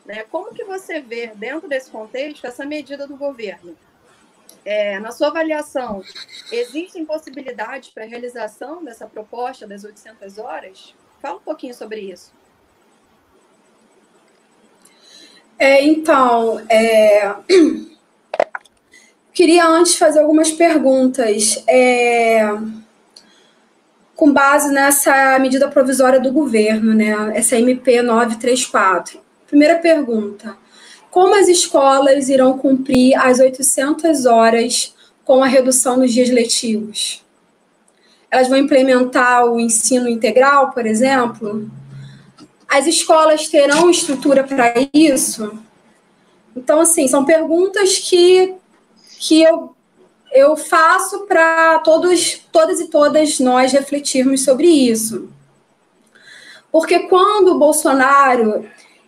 Né? Como que você vê, dentro desse contexto, essa medida do governo? É, na sua avaliação, existem possibilidades para a realização dessa proposta das 800 horas? Fala um pouquinho sobre isso. É, então, é... Queria antes fazer algumas perguntas. É, com base nessa medida provisória do governo, né, essa MP 934. Primeira pergunta: como as escolas irão cumprir as 800 horas com a redução dos dias letivos? Elas vão implementar o ensino integral, por exemplo? As escolas terão estrutura para isso? Então, assim, são perguntas que que eu, eu faço para todos, todas e todas nós refletirmos sobre isso. Porque quando o Bolsonaro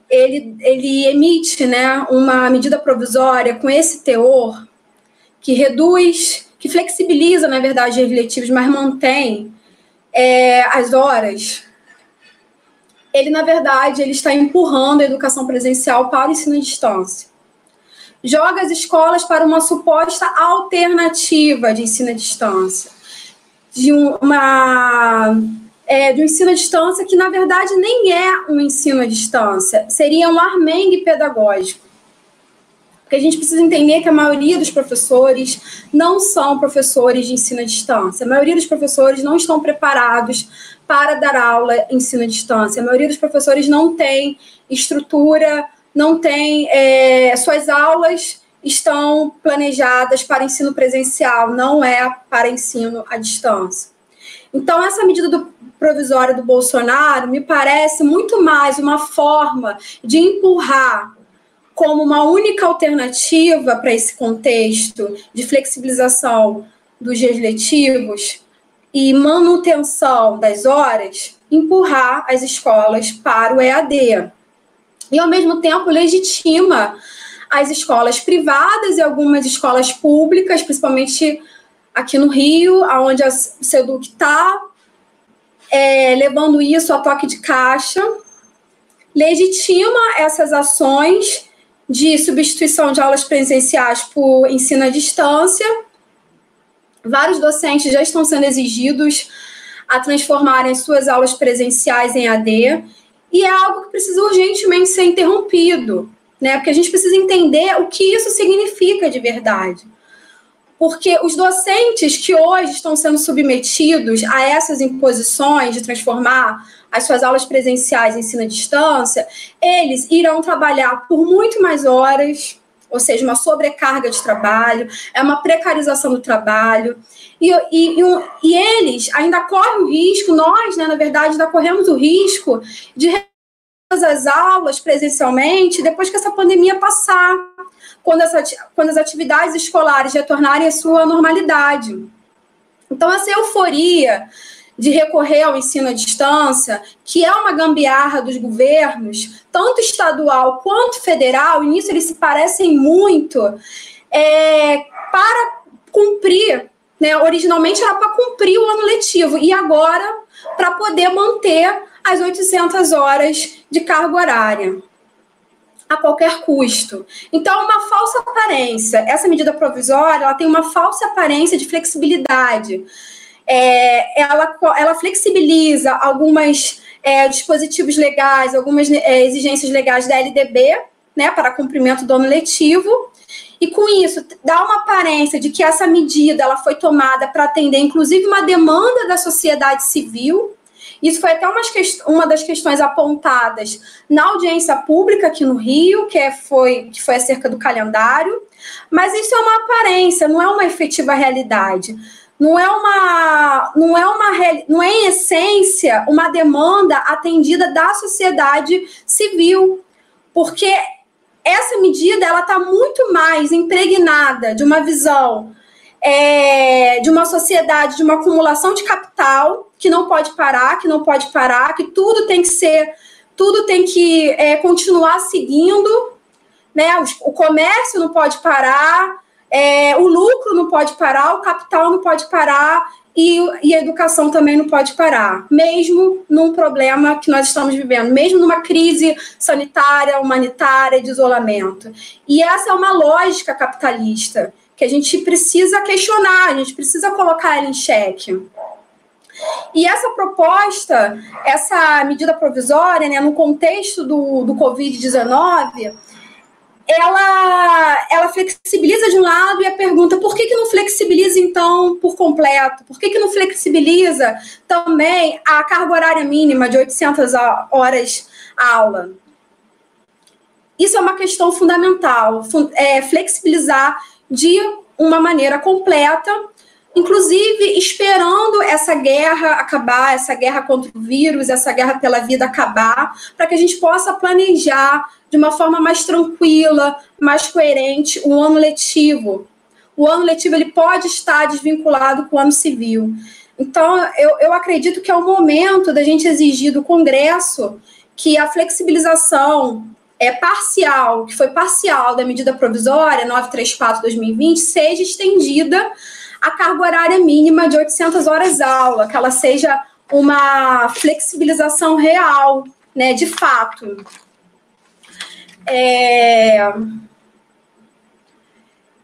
ele, ele emite né, uma medida provisória com esse teor, que reduz, que flexibiliza, na verdade, os letivos, mas mantém é, as horas, ele, na verdade, ele está empurrando a educação presencial para o ensino à distância. Joga as escolas para uma suposta alternativa de ensino à distância, de uma é, de ensino à distância que na verdade nem é um ensino à distância, seria um armengue pedagógico. Porque a gente precisa entender que a maioria dos professores não são professores de ensino à distância. A maioria dos professores não estão preparados para dar aula ensino à distância. A maioria dos professores não tem estrutura não tem. É, suas aulas estão planejadas para ensino presencial, não é para ensino à distância. Então, essa medida do provisória do Bolsonaro me parece muito mais uma forma de empurrar como uma única alternativa para esse contexto de flexibilização dos dias letivos e manutenção das horas, empurrar as escolas para o EAD e, ao mesmo tempo, legitima as escolas privadas e algumas escolas públicas, principalmente aqui no Rio, onde a SEDUC está é, levando isso a toque de caixa, legitima essas ações de substituição de aulas presenciais por ensino à distância. Vários docentes já estão sendo exigidos a transformarem suas aulas presenciais em AD e é algo que precisa urgentemente ser interrompido, né? Porque a gente precisa entender o que isso significa de verdade. Porque os docentes que hoje estão sendo submetidos a essas imposições de transformar as suas aulas presenciais em ensino à distância, eles irão trabalhar por muito mais horas, ou seja, uma sobrecarga de trabalho, é uma precarização do trabalho, e, e, e, e eles ainda correm o risco, nós, né, na verdade, ainda corremos o risco de as aulas presencialmente depois que essa pandemia passar. Quando, essa, quando as atividades escolares retornarem à sua normalidade. Então, essa euforia de recorrer ao ensino à distância, que é uma gambiarra dos governos, tanto estadual quanto federal, e nisso eles se parecem muito, é, para cumprir, né, originalmente era para cumprir o ano letivo, e agora para poder manter as 800 horas de carga horária a qualquer custo. Então, uma falsa aparência. Essa medida provisória ela tem uma falsa aparência de flexibilidade. É, ela, ela flexibiliza algumas é, dispositivos legais, algumas é, exigências legais da LDB, né, para cumprimento do ano letivo, e com isso dá uma aparência de que essa medida ela foi tomada para atender, inclusive, uma demanda da sociedade civil, isso foi até uma das questões apontadas na audiência pública aqui no Rio, que, é, foi, que foi acerca do calendário, mas isso é uma aparência, não é uma efetiva realidade. Não é uma, não é uma, não é em essência uma demanda atendida da sociedade civil, porque essa medida ela está muito mais impregnada de uma visão é, de uma sociedade de uma acumulação de capital que não pode parar, que não pode parar, que tudo tem que ser, tudo tem que é, continuar seguindo, né? O, o, comércio não pode parar, é, o lucro não pode parar, o capital não pode parar e, e, a educação também não pode parar, mesmo num problema que nós estamos vivendo, mesmo numa crise sanitária, humanitária, de isolamento. E essa é uma lógica capitalista que a gente precisa questionar, a gente precisa colocar ela em xeque. E essa proposta, essa medida provisória, né, no contexto do, do Covid-19, ela, ela flexibiliza de um lado e a pergunta por que, que não flexibiliza, então, por completo? Por que, que não flexibiliza também a carga horária mínima de 800 horas aula? Isso é uma questão fundamental, é, flexibilizar de uma maneira completa, inclusive esperando essa guerra acabar, essa guerra contra o vírus, essa guerra pela vida acabar, para que a gente possa planejar de uma forma mais tranquila, mais coerente o ano letivo. O ano letivo ele pode estar desvinculado com o ano civil. Então, eu, eu acredito que é o momento da gente exigir do Congresso que a flexibilização é parcial, que foi parcial da medida provisória 934/2020, seja estendida a carga horária mínima de 800 horas aula, que ela seja uma flexibilização real, né, de fato. É,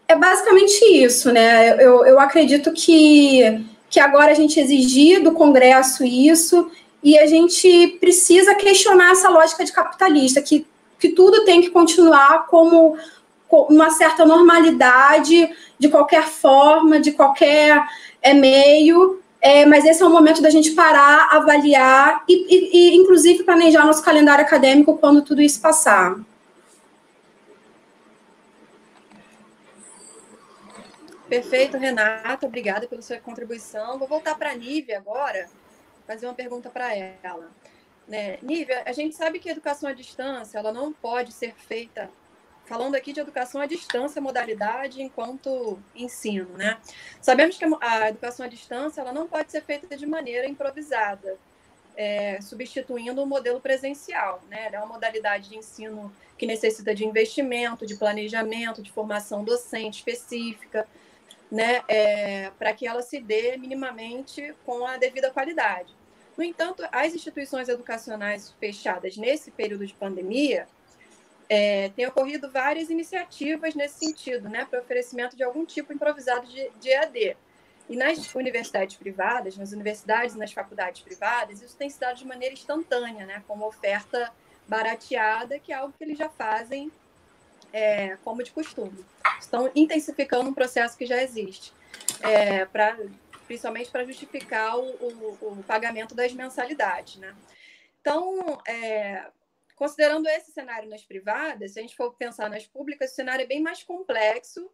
é basicamente isso, né? Eu, eu acredito que, que agora a gente exigir do Congresso isso e a gente precisa questionar essa lógica de capitalista, que que tudo tem que continuar como uma certa normalidade, de qualquer forma, de qualquer é, meio, é, mas esse é o momento da gente parar, avaliar e, e, e, inclusive, planejar nosso calendário acadêmico quando tudo isso passar. Perfeito, Renata, obrigada pela sua contribuição. Vou voltar para a Nívia agora, fazer uma pergunta para ela. Né? Nívia, a gente sabe que a educação à distância ela não pode ser feita, falando aqui de educação à distância, modalidade enquanto ensino, né? Sabemos que a educação à distância ela não pode ser feita de maneira improvisada, é, substituindo o modelo presencial, né? É uma modalidade de ensino que necessita de investimento, de planejamento, de formação docente específica, né? É, para que ela se dê minimamente com a devida qualidade. No entanto, as instituições educacionais fechadas nesse período de pandemia é, têm ocorrido várias iniciativas nesse sentido, né, para oferecimento de algum tipo improvisado de, de EAD. E nas universidades privadas, nas universidades e nas faculdades privadas, isso tem se dado de maneira instantânea, né, como oferta barateada, que é algo que eles já fazem é, como de costume. Estão intensificando um processo que já existe. É, para principalmente para justificar o, o, o, pagamento das mensalidades. Né? Então, é, considerando esse cenário nas privadas, se a gente for pensar nas públicas, o cenário é bem mais complexo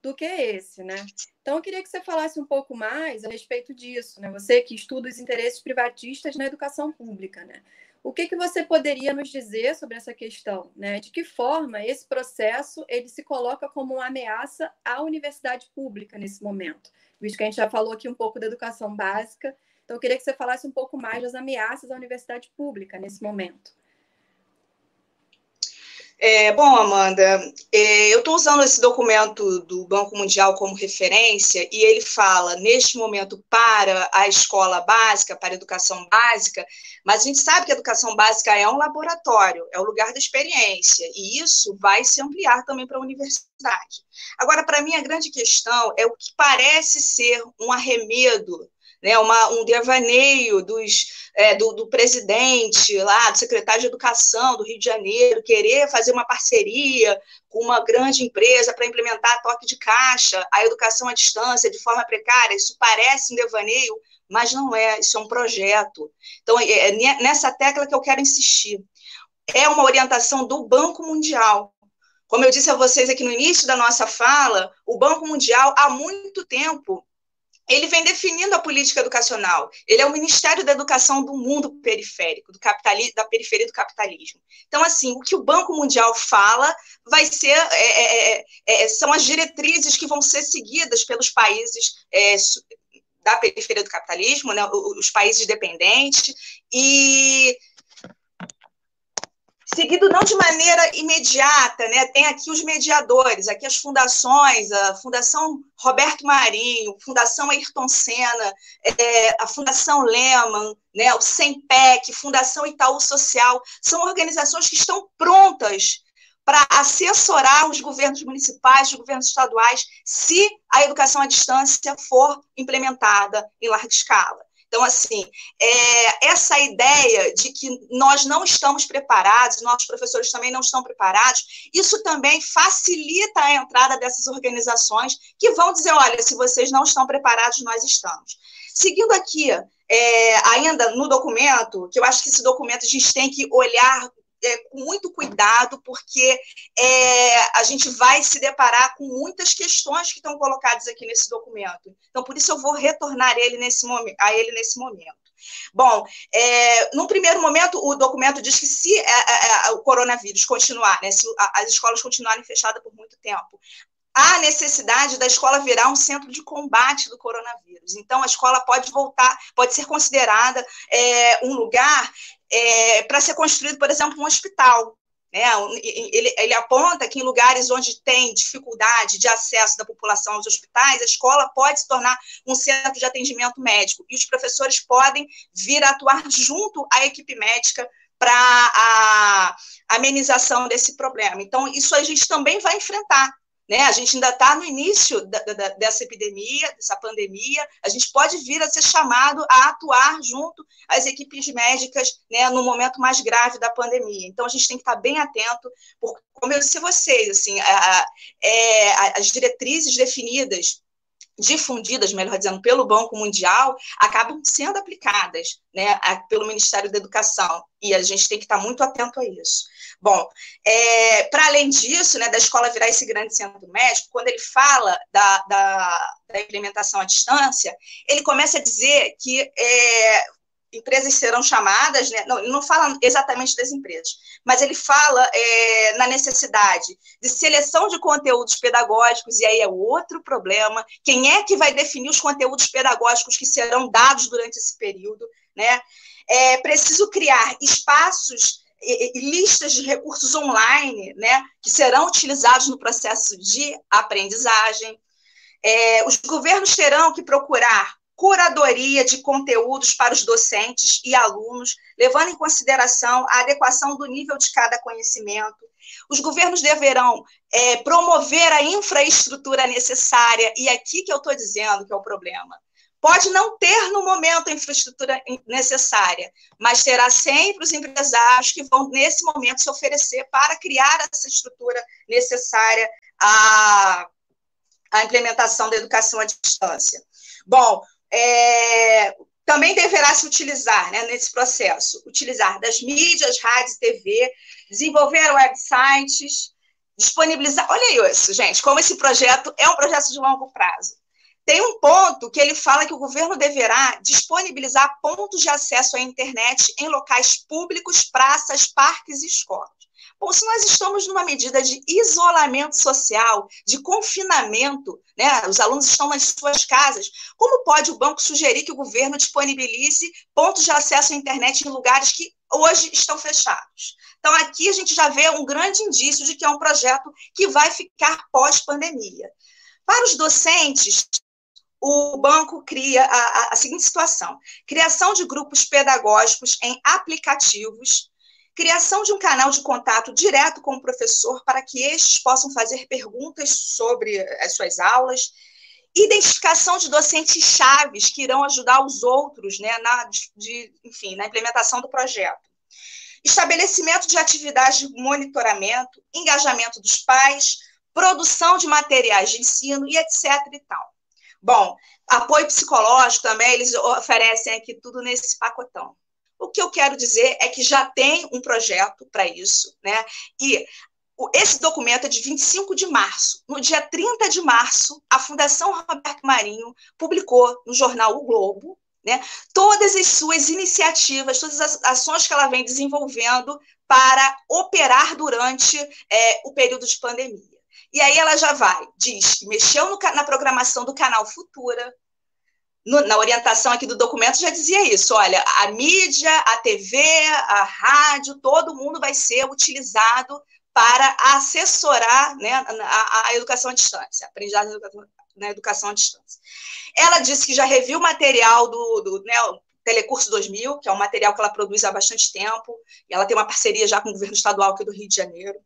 do que esse, né? Então, eu queria que você falasse um pouco mais a respeito disso, né? Você que estuda os interesses privatistas na educação pública, né? O que, que você poderia nos dizer sobre essa questão? Né? De que forma esse processo ele se coloca como uma ameaça à universidade pública nesse momento? Visto que a gente já falou aqui um pouco da educação básica, então eu queria que você falasse um pouco mais das ameaças à universidade pública nesse momento. É, bom, Amanda, é, eu estou usando esse documento do Banco Mundial como referência e ele fala, neste momento, para a escola básica, para a educação básica, mas a gente sabe que a educação básica é um laboratório, é o lugar da experiência, e isso vai se ampliar também para a universidade. Agora, para mim, a grande questão é o que parece ser um arremedo né, uma, um devaneio dos, é, do, do, presidente lá, do secretário de Educação do Rio de Janeiro, querer fazer uma parceria com uma grande empresa para implementar toque de caixa, a educação à distância de forma precária, isso parece um devaneio, mas não é, isso é um projeto. Então, é, é nessa tecla que eu quero insistir. É uma orientação do Banco Mundial, como eu disse a vocês aqui no início da nossa fala, o Banco Mundial, há muito tempo, ele vem definindo a política educacional. Ele é o Ministério da Educação do mundo periférico, do da periferia do capitalismo. Então, assim, o que o Banco Mundial fala vai ser é, é, é, é são as diretrizes que vão ser seguidas pelos países é, da periferia do capitalismo, né, os países dependentes e seguido não de maneira imediata, né? Tem aqui os mediadores, aqui as fundações, a Fundação Roberto Marinho, Fundação Ayrton Senna, é, a Fundação Lehman, né? O SEMPEC, Fundação Itaú Social, são organizações que estão prontas para assessorar os governos municipais, os governos estaduais, se a educação à distância for implementada em larga escala. Então, assim, é, essa ideia de que nós não estamos preparados, nossos professores também não estão preparados, isso também facilita a entrada dessas organizações que vão dizer: olha, se vocês não estão preparados, nós estamos. Seguindo aqui, é, ainda no documento, que eu acho que esse documento a gente tem que olhar é, com muito cuidado, porque é, a gente vai se deparar com muitas questões que estão colocadas aqui nesse documento. Então, por isso eu vou retornar ele nesse a ele nesse momento. Bom, é, no primeiro momento, o documento diz que se é, é, é, o coronavírus continuar, né, se as escolas continuarem fechadas por muito tempo, há necessidade da escola virar um centro de combate do coronavírus. Então, a escola pode voltar, pode ser considerada é, um lugar é, para ser construído, por exemplo, um hospital. Né? Ele, ele, aponta que em lugares onde tem dificuldade de acesso da população aos hospitais, a escola pode se tornar um centro de atendimento médico e os professores podem vir atuar junto à equipe médica para a amenização desse problema. Então, isso a gente também vai enfrentar né? A gente ainda está no início da, da, dessa epidemia, dessa pandemia. A gente pode vir a ser chamado a atuar junto às equipes médicas né, no momento mais grave da pandemia. Então, a gente tem que estar bem atento, porque, como eu disse a vocês, assim, a, é, as diretrizes definidas difundidas, melhor dizendo, pelo Banco Mundial, acabam sendo aplicadas né, pelo Ministério da Educação. E a gente tem que estar muito atento a isso. Bom, é, para além disso, né, da escola virar esse grande centro médico, quando ele fala da, da, da implementação à distância, ele começa a dizer que é, empresas serão chamadas, né? não, ele não fala exatamente das empresas, mas ele fala é, na necessidade de seleção de conteúdos pedagógicos, e aí é outro problema, quem é que vai definir os conteúdos pedagógicos que serão dados durante esse período, né? É preciso criar espaços listas de recursos online, né, que serão utilizados no processo de aprendizagem. É, os governos terão que procurar curadoria de conteúdos para os docentes e alunos, levando em consideração a adequação do nível de cada conhecimento. Os governos deverão é, promover a infraestrutura necessária, e aqui que eu estou dizendo que é o problema. Pode não ter no momento a infraestrutura necessária, mas terá sempre os empresários que vão, nesse momento, se oferecer para criar essa estrutura necessária à, à implementação da educação à distância. Bom, é, também deverá se utilizar, né, nesse processo, utilizar das mídias, rádio, TV, desenvolver websites, disponibilizar. Olha isso, gente, como esse projeto é um projeto de longo prazo tem um ponto que ele fala que o governo deverá disponibilizar pontos de acesso à internet em locais públicos, praças, parques e escolas. Bom, se nós estamos numa medida de isolamento social, de confinamento, né, os alunos estão nas suas casas, como pode o banco sugerir que o governo disponibilize pontos de acesso à internet em lugares que hoje estão fechados? Então, aqui a gente já vê um grande indício de que é um projeto que vai ficar pós-pandemia. Para os docentes, o banco cria a, a, seguinte situação: criação de grupos pedagógicos em aplicativos criação de um canal de contato direto com o professor para que estes possam fazer perguntas sobre as suas aulas, identificação de docentes chaves que irão ajudar os outros, né, na, de, enfim, na implementação do projeto, estabelecimento de atividades de monitoramento, engajamento dos pais, produção de materiais de ensino e etc. e tal. Bom, apoio psicológico também, eles oferecem aqui tudo nesse pacotão. O que eu quero dizer é que já tem um projeto para isso, né? E esse documento é de 25 de março. No dia 30 de março, a Fundação Roberto Marinho publicou no jornal O Globo né, todas as suas iniciativas, todas as ações que ela vem desenvolvendo para operar durante é, o período de pandemia. E aí ela já vai, diz que mexeu no, na programação do canal Futura, no, na orientação aqui do documento já dizia isso. Olha, a mídia, a TV, a rádio, todo mundo vai ser utilizado para assessorar né, a, a educação à distância, aprendizagem na educação, na educação à distância. Ela disse que já reviu o material do, do né, Telecurso 2000, que é um material que ela produz há bastante tempo, e ela tem uma parceria já com o governo estadual aqui do Rio de Janeiro.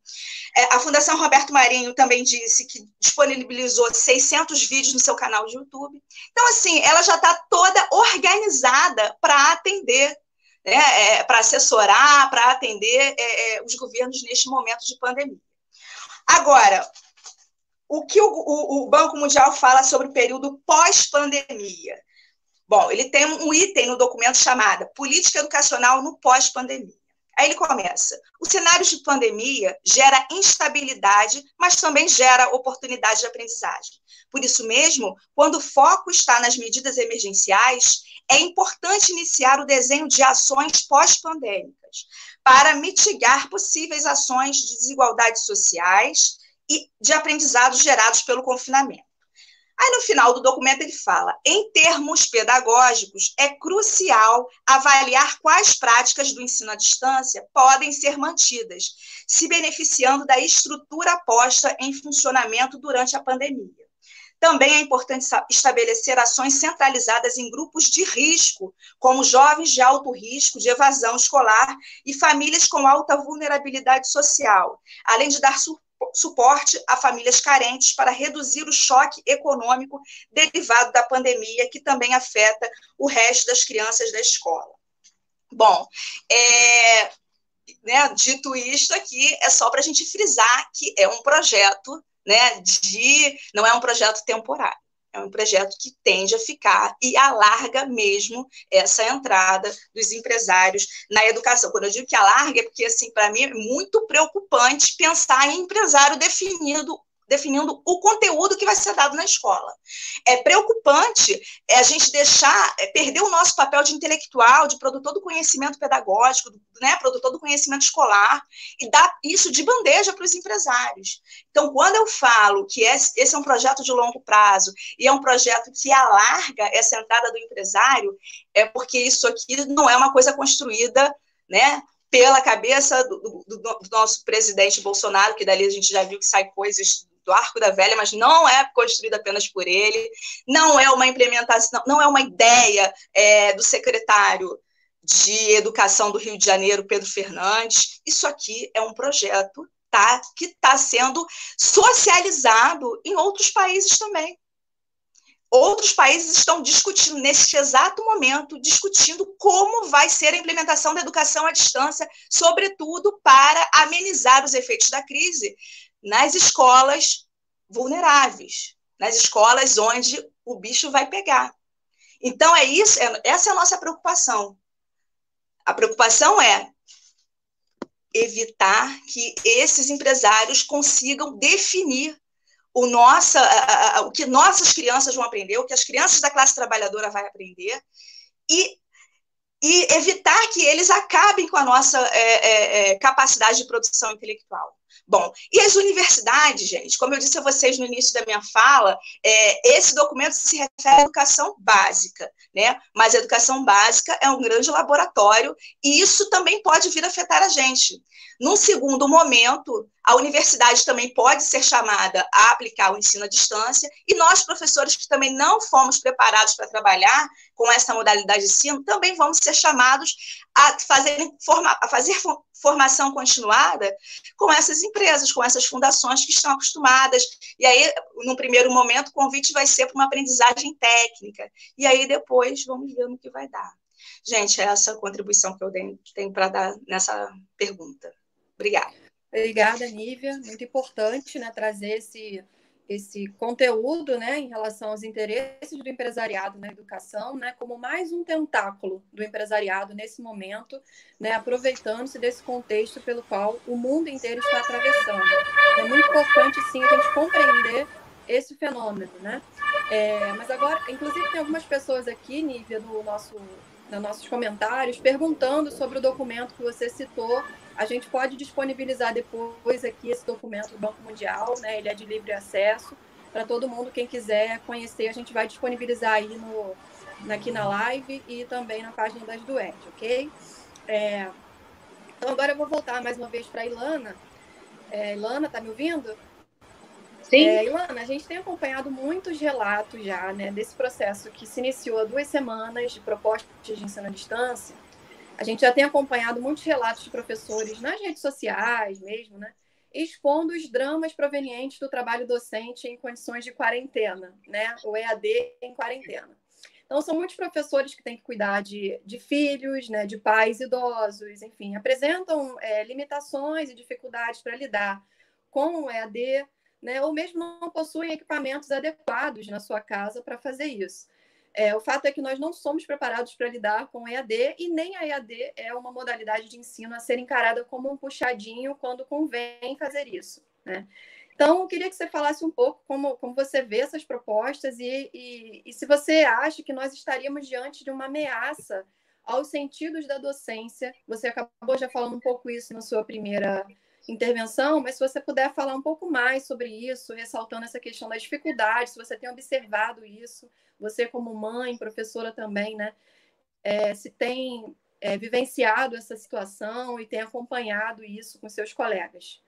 É, a Fundação Roberto Marinho também disse que disponibilizou 600 vídeos no seu canal de YouTube. Então, assim, ela já está toda organizada para atender, né, é, para assessorar, para atender é, é, os governos neste momento de pandemia. Agora, o que o, o Banco Mundial fala sobre o período pós-pandemia? Bom, ele tem um item no documento chamado Política Educacional no Pós-Pandemia. Aí ele começa. O cenário de pandemia gera instabilidade, mas também gera oportunidade de aprendizagem. Por isso mesmo, quando o foco está nas medidas emergenciais, é importante iniciar o desenho de ações pós-pandêmicas para mitigar possíveis ações de desigualdades sociais e de aprendizados gerados pelo confinamento. Aí, no final do documento, ele fala: em termos pedagógicos, é crucial avaliar quais práticas do ensino à distância podem ser mantidas, se beneficiando da estrutura posta em funcionamento durante a pandemia. Também é importante estabelecer ações centralizadas em grupos de risco, como jovens de alto risco de evasão escolar e famílias com alta vulnerabilidade social, além de dar suporte a famílias carentes para reduzir o choque econômico derivado da pandemia, que também afeta o resto das crianças da escola. Bom, é, né, dito isto aqui, é só para a gente frisar que é um projeto né, de. não é um projeto temporário é um projeto que tende a ficar e alarga mesmo essa entrada dos empresários na educação. Quando eu digo que alarga, é porque, assim, para mim é muito preocupante pensar em empresário definido definindo o conteúdo que vai ser dado na escola. É preocupante é, a gente deixar, é, perder o nosso papel de intelectual, de produtor do conhecimento pedagógico, né, produtor do conhecimento escolar, e dar isso de bandeja para os empresários. Então, quando eu falo que esse é um projeto de longo prazo e é um projeto que alarga essa entrada do empresário, é porque isso aqui não é uma coisa construída, né, pela cabeça do, do, do, nosso presidente Bolsonaro, que dali a gente já viu que sai coisas do Arco da Velha, mas não é construída apenas por ele, não é uma implementação, não é uma ideia é, do secretário de Educação do Rio de Janeiro, Pedro Fernandes. Isso aqui é um projeto tá, que está sendo socializado em outros países também. Outros países estão discutindo, neste exato momento, discutindo como vai ser a implementação da educação à distância, sobretudo para amenizar os efeitos da crise, nas escolas vulneráveis, nas escolas onde o bicho vai pegar. Então, é isso, é, essa é a nossa preocupação. A preocupação é evitar que esses empresários consigam definir o, nossa, o que nossas crianças vão aprender, o que as crianças da classe trabalhadora vão aprender, e, e evitar que eles acabem com a nossa é, é, é capacidade de produção intelectual. Bom, e as universidades, gente, como eu disse a vocês no início da minha fala, é, esse documento se refere à educação básica, né? Mas a educação básica é um grande laboratório e isso também pode vir a afetar a gente. Num segundo momento, a universidade também pode ser chamada a aplicar o ensino à distância, e nós, professores que também não fomos preparados para trabalhar com essa modalidade de ensino, também vamos ser chamados a fazer, a fazer formação continuada com essas empresas, com essas fundações que estão acostumadas. E aí, no primeiro momento, o convite vai ser para uma aprendizagem técnica, e aí depois vamos ver no que vai dar. Gente, é essa contribuição que eu tenho para dar nessa pergunta. Obrigada. Obrigada, Nívia. Muito importante né, trazer esse, esse conteúdo né, em relação aos interesses do empresariado na educação, né, como mais um tentáculo do empresariado nesse momento, né, aproveitando-se desse contexto pelo qual o mundo inteiro está atravessando. É muito importante, sim, a gente compreender esse fenômeno. Né? É, mas agora, inclusive, tem algumas pessoas aqui, Nívia, no nosso, nos nossos comentários, perguntando sobre o documento que você citou a gente pode disponibilizar depois aqui esse documento do Banco Mundial, né? Ele é de livre acesso para todo mundo, quem quiser conhecer, a gente vai disponibilizar aí no, aqui na live e também na página das Duet, ok? É, então agora eu vou voltar mais uma vez para a Ilana. É, Ilana, tá me ouvindo? Sim. É, Ilana, a gente tem acompanhado muitos relatos já, né, desse processo que se iniciou há duas semanas de propostas de ensino à distância a gente já tem acompanhado muitos relatos de professores nas redes sociais mesmo, né? Expondo os dramas provenientes do trabalho docente em condições de quarentena, né? O EAD em quarentena. Então, são muitos professores que têm que cuidar de, de filhos, né, de pais idosos, enfim, apresentam é, limitações e dificuldades para lidar com o EAD, né, ou mesmo não possuem equipamentos adequados na sua casa para fazer isso. É, o fato é que nós não somos preparados para lidar com EAD e nem a EAD é uma modalidade de ensino a ser encarada como um puxadinho quando convém fazer isso. Né? Então, eu queria que você falasse um pouco como, como você vê essas propostas e, e, e se você acha que nós estaríamos diante de uma ameaça aos sentidos da docência. Você acabou já falando um pouco isso na sua primeira intervenção, mas se você puder falar um pouco mais sobre isso, ressaltando essa questão da dificuldade, se você tem observado isso, você como mãe, professora também, né? É, se tem é, vivenciado essa situação e tem acompanhado isso com seus colegas.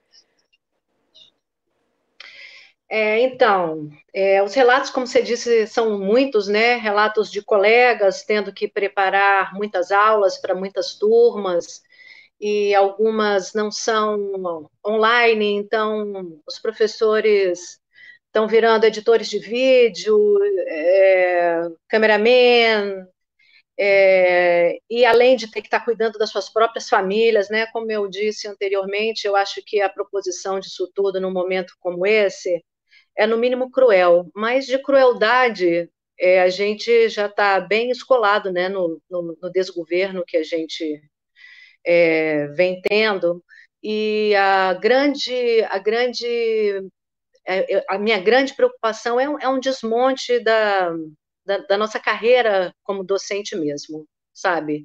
É, então, é, os relatos, como você disse, são muitos, né? Relatos de colegas tendo que preparar muitas aulas para muitas turmas, e algumas não são online, então os professores estão virando editores de vídeo, é, cameraman, é, e além de ter que estar cuidando das suas próprias famílias, né, como eu disse anteriormente, eu acho que a proposição disso tudo num momento como esse é no mínimo cruel, mas de crueldade é, a gente já está bem escolado né, no, no, no, desgoverno que a gente é, vem tendo, e a grande, a grande é, a minha grande preocupação é, é um desmonte da, da, da, nossa carreira como docente mesmo, sabe?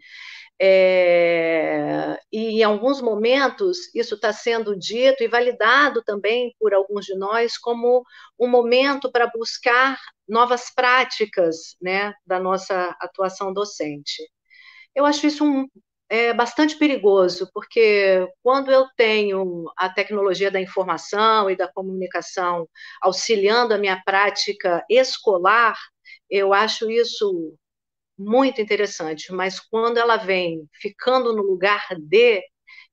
É, e em alguns momentos isso está sendo dito e validado também por alguns de nós como um momento para buscar novas práticas né, da nossa atuação docente. Eu acho isso um, é bastante perigoso, porque quando eu tenho a tecnologia da informação e da comunicação auxiliando a minha prática escolar, eu acho isso muito interessante, mas quando ela vem ficando no lugar de,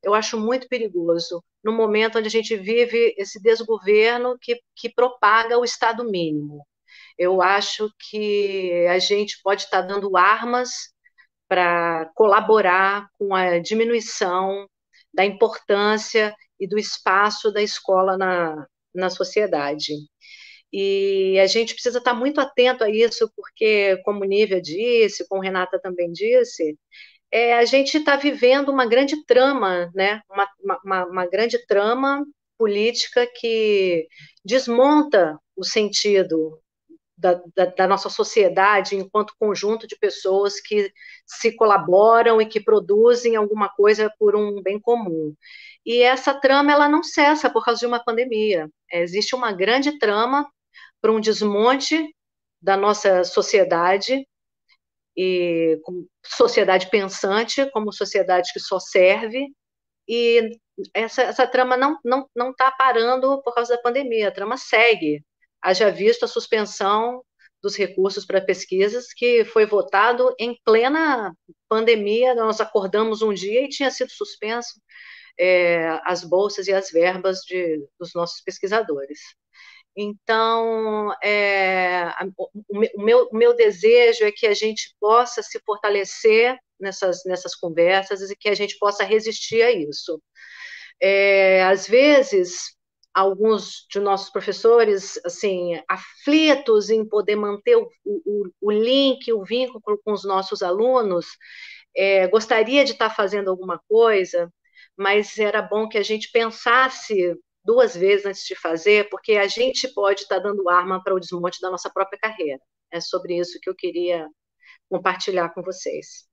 eu acho muito perigoso, no momento onde a gente vive esse desgoverno que, que propaga o Estado mínimo. Eu acho que a gente pode estar dando armas para colaborar com a diminuição da importância e do espaço da escola na, na sociedade. E a gente precisa estar muito atento a isso, porque, como Nívia disse, como Renata também disse, é, a gente está vivendo uma grande trama, né? Uma, uma, uma, grande trama política que desmonta o sentido da, da, da, nossa sociedade enquanto conjunto de pessoas que se colaboram e que produzem alguma coisa por um bem comum. E essa trama ela não cessa por causa de uma pandemia. Existe uma grande trama para um desmonte da nossa sociedade e sociedade pensante, como sociedade que só serve e essa, essa trama não não não está parando por causa da pandemia. A trama segue. Haja visto a suspensão dos recursos para pesquisas que foi votado em plena pandemia. Nós acordamos um dia e tinha sido suspenso é, as bolsas e as verbas de, dos nossos pesquisadores. Então, é, o, meu, o meu desejo é que a gente possa se fortalecer nessas, nessas conversas e que a gente possa resistir a isso. É, às vezes, alguns de nossos professores, assim, aflitos em poder manter o, o, o link, o vínculo com os nossos alunos, é, gostaria de estar fazendo alguma coisa, mas era bom que a gente pensasse duas vezes antes de fazer, porque a gente pode estar dando arma para o desmonte da nossa própria carreira. É sobre isso que eu queria compartilhar com vocês.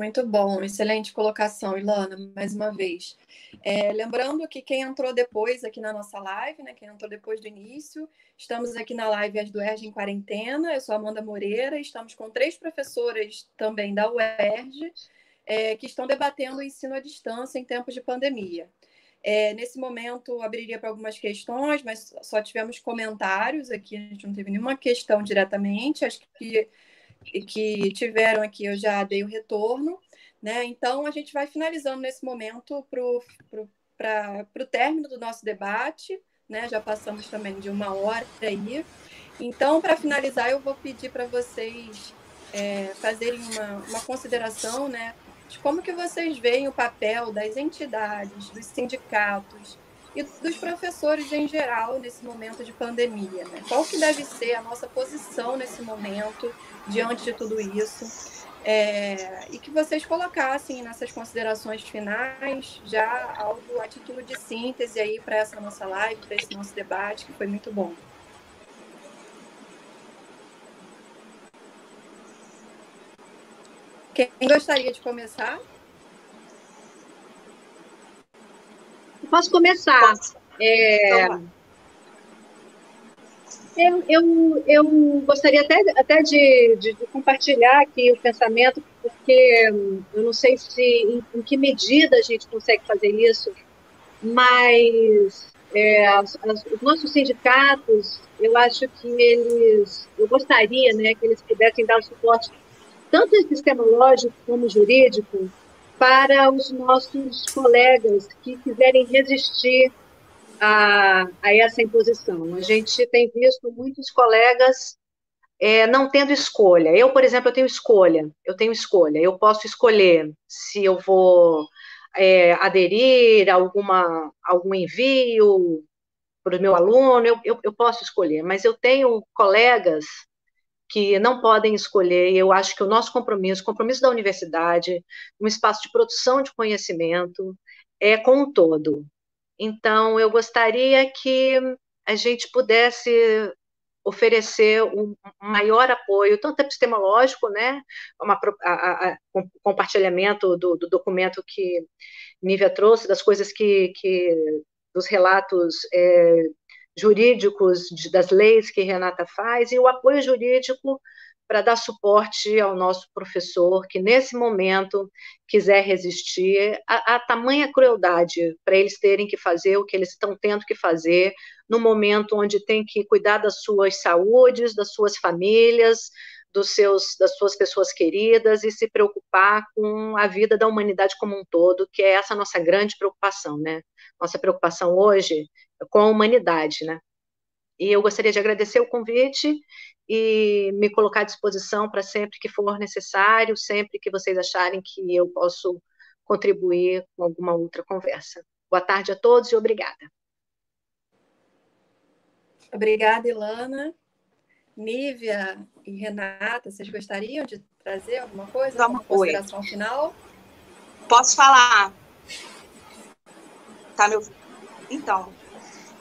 Muito bom, excelente colocação, Ilana, mais uma vez. É, lembrando que quem entrou depois aqui na nossa live, né, quem entrou depois do início, estamos aqui na live As do ERG em Quarentena, eu sou Amanda Moreira, estamos com três professoras também da UERJ, é, que estão debatendo o ensino à distância em tempos de pandemia. É, nesse momento, abriria para algumas questões, mas só tivemos comentários aqui, a gente não teve nenhuma questão diretamente, acho que que tiveram aqui, eu já dei o retorno, né? Então, a gente vai finalizando nesse momento para o término do nosso debate, né? Já passamos também de uma hora aí. Então, para finalizar, eu vou pedir para vocês é, fazerem uma, uma consideração, né? De como que vocês veem o papel das entidades, dos sindicatos, e dos professores em geral nesse momento de pandemia. Né? Qual que deve ser a nossa posição nesse momento, diante de tudo isso? É, e que vocês colocassem nessas considerações finais já algo a título de síntese aí para essa nossa live, para esse nosso debate, que foi muito bom. Quem gostaria de começar? Posso começar? É, eu, eu, eu, gostaria até, até de, de, compartilhar aqui o pensamento, porque eu não sei se em, em que medida a gente consegue fazer isso, mas é, as, as, os nossos sindicatos, eu acho que eles, eu gostaria né, que eles pudessem dar suporte tanto epistemológico como jurídico para os nossos colegas que quiserem resistir a, a essa imposição. A gente tem visto muitos colegas é, não tendo escolha. Eu, por exemplo, eu tenho escolha. Eu tenho escolha. Eu posso escolher se eu vou é, aderir a alguma, algum envio para o meu aluno. Eu, eu, eu posso escolher. Mas eu tenho colegas que não podem escolher, e eu acho que o nosso compromisso, o compromisso da universidade, um espaço de produção de conhecimento, é com o todo. Então, eu gostaria que a gente pudesse oferecer um maior apoio, tanto epistemológico, né, uma, a, a, compartilhamento do, do, documento que Nívia trouxe, das coisas que, que dos relatos é, jurídicos de, das leis que Renata faz e o apoio jurídico para dar suporte ao nosso professor que nesse momento quiser resistir a tamanha crueldade para eles terem que fazer o que eles estão tendo que fazer no momento onde tem que cuidar das suas saúdes, das suas famílias, dos seus, das suas pessoas queridas e se preocupar com a vida da humanidade como um todo, que é essa nossa grande preocupação, né? Nossa preocupação hoje é com a humanidade, né? E eu gostaria de agradecer o convite e me colocar à disposição para sempre que for necessário, sempre que vocês acharem que eu posso contribuir com alguma outra conversa. Boa tarde a todos e obrigada. Obrigada, Ilana. Nívia e Renata, vocês gostariam de trazer alguma coisa? Alguma consideração final? Posso falar? Tá meu Então,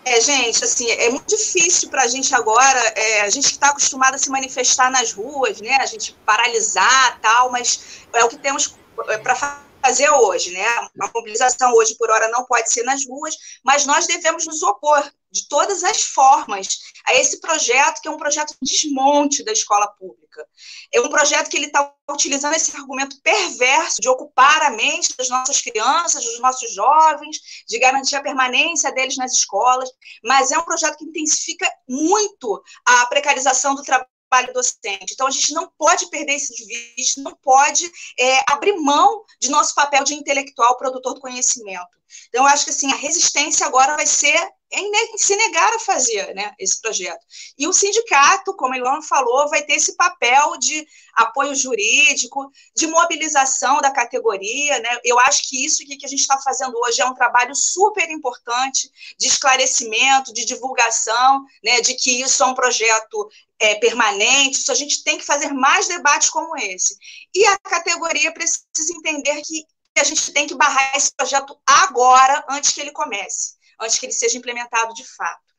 é, gente, assim, é muito difícil para a gente agora, é, a gente está acostumado a se manifestar nas ruas, né? A gente paralisar tal, mas é o que temos é, para fazer hoje, né? A mobilização hoje por hora não pode ser nas ruas, mas nós devemos nos opor de todas as formas a esse projeto que é um projeto de desmonte da escola pública. É um projeto que ele está utilizando esse argumento perverso de ocupar a mente das nossas crianças, dos nossos jovens, de garantir a permanência deles nas escolas, mas é um projeto que intensifica muito a precarização do trabalho trabalho docente. Então, a gente não pode perder esse de vista, não pode é, abrir mão de nosso papel de intelectual, produtor do conhecimento. Então, eu acho que assim, a resistência agora vai ser em se negar a fazer né, esse projeto. E o sindicato, como a Ilona falou, vai ter esse papel de apoio jurídico, de mobilização da categoria. Né? Eu acho que isso que a gente está fazendo hoje é um trabalho super importante de esclarecimento, de divulgação, né, de que isso é um projeto é, permanente, isso a gente tem que fazer mais debates como esse. E a categoria precisa entender que a gente tem que barrar esse projeto agora, antes que ele comece, antes que ele seja implementado de fato.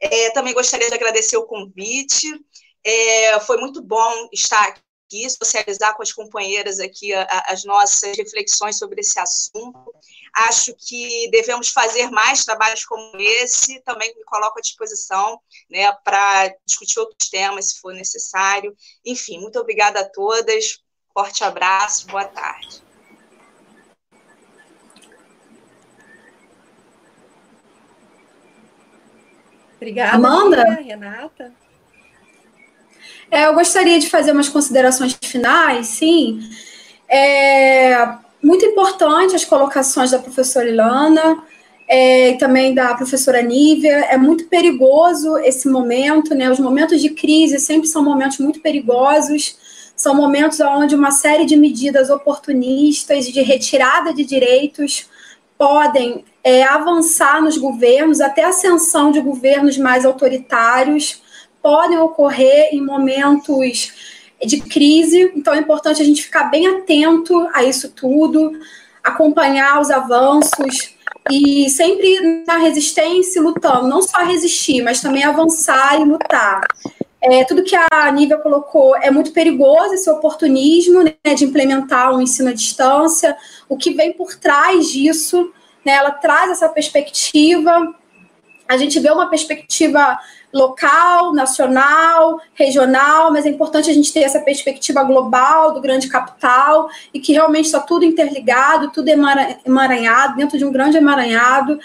É, também gostaria de agradecer o convite. É, foi muito bom estar aqui socializar com as companheiras aqui a, a, as nossas reflexões sobre esse assunto. Acho que devemos fazer mais trabalhos como esse, também me coloco à disposição né, para discutir outros temas, se for necessário. Enfim, muito obrigada a todas, forte abraço, boa tarde. Obrigada, Amanda. Renata. É, eu gostaria de fazer umas considerações finais, sim. É muito importante as colocações da professora Ilana é, e também da professora Nívia. É muito perigoso esse momento, né? Os momentos de crise sempre são momentos muito perigosos. São momentos onde uma série de medidas oportunistas de retirada de direitos podem é, avançar nos governos, até a ascensão de governos mais autoritários podem ocorrer em momentos de crise, então é importante a gente ficar bem atento a isso tudo, acompanhar os avanços e sempre na resistência lutando, não só resistir, mas também avançar e lutar. É, tudo que a Nívia colocou é muito perigoso, esse oportunismo né, de implementar um ensino à distância. O que vem por trás disso, né, ela traz essa perspectiva. A gente vê uma perspectiva local, nacional, regional, mas é importante a gente ter essa perspectiva global do grande capital e que realmente está tudo interligado, tudo emaranhado, dentro de um grande emaranhado.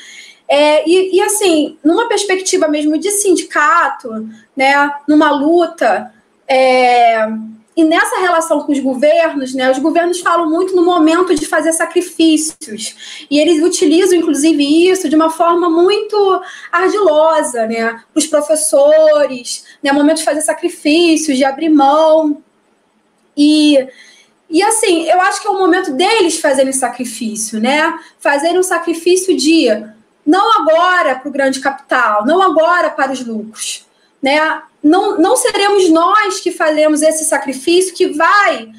É, e, e, assim, numa perspectiva mesmo de sindicato, né, numa luta, é, e nessa relação com os governos, né, os governos falam muito no momento de fazer sacrifícios. E eles utilizam, inclusive, isso de uma forma muito ardilosa, né? Para os professores, né? Momento de fazer sacrifícios, de abrir mão. E, e assim, eu acho que é o momento deles fazerem sacrifício, né? Fazerem um sacrifício de não agora para o grande capital, não agora para os lucros, né? não, não seremos nós que faremos esse sacrifício que vai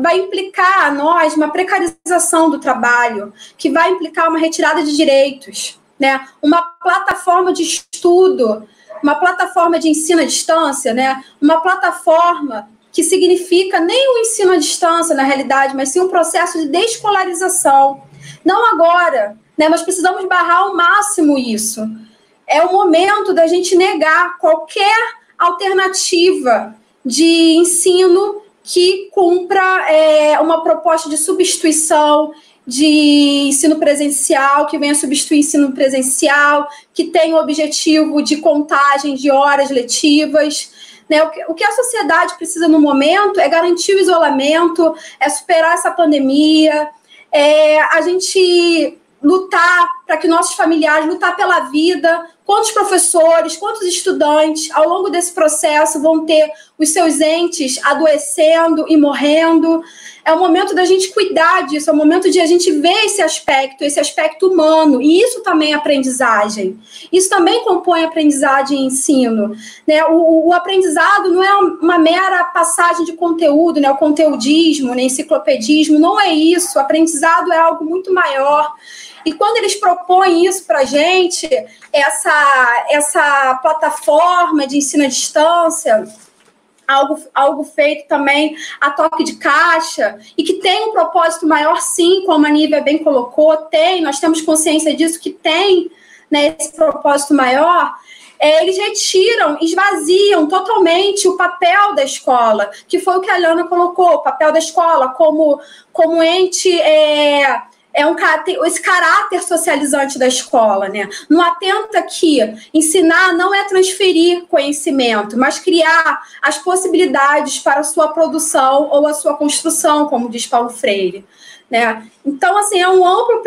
vai implicar a nós uma precarização do trabalho, que vai implicar uma retirada de direitos, né? Uma plataforma de estudo, uma plataforma de ensino à distância, né? Uma plataforma que significa nem o ensino à distância na realidade, mas sim um processo de descolarização. Não agora, né? Nós precisamos barrar ao máximo isso. É o momento da gente negar qualquer alternativa de ensino que cumpra é, uma proposta de substituição de ensino presencial, que venha substituir ensino presencial, que tenha o objetivo de contagem de horas letivas. Né? O, que, o que a sociedade precisa no momento é garantir o isolamento, é superar essa pandemia, é a gente lutar para que nossos familiares lutar pela vida, quantos professores, quantos estudantes ao longo desse processo vão ter os seus entes adoecendo e morrendo. É o momento da gente cuidar disso, é o momento de a gente ver esse aspecto, esse aspecto humano, e isso também é aprendizagem. Isso também compõe aprendizagem e ensino. Né? O, o aprendizado não é uma mera passagem de conteúdo, né? o conteudismo, né? enciclopedismo, não é isso. O aprendizado é algo muito maior. E quando eles propõem isso para a gente, essa, essa plataforma de ensino à distância, algo, algo feito também a toque de caixa e que tem um propósito maior, sim, como a Nívia bem colocou, tem, nós temos consciência disso, que tem né, esse propósito maior, é, eles retiram, esvaziam totalmente o papel da escola, que foi o que a Lana colocou, o papel da escola como, como ente é, é um caráter, esse caráter socializante da escola, né? Não atenta que ensinar não é transferir conhecimento, mas criar as possibilidades para a sua produção ou a sua construção, como diz Paulo Freire, né? Então, assim, é um amplo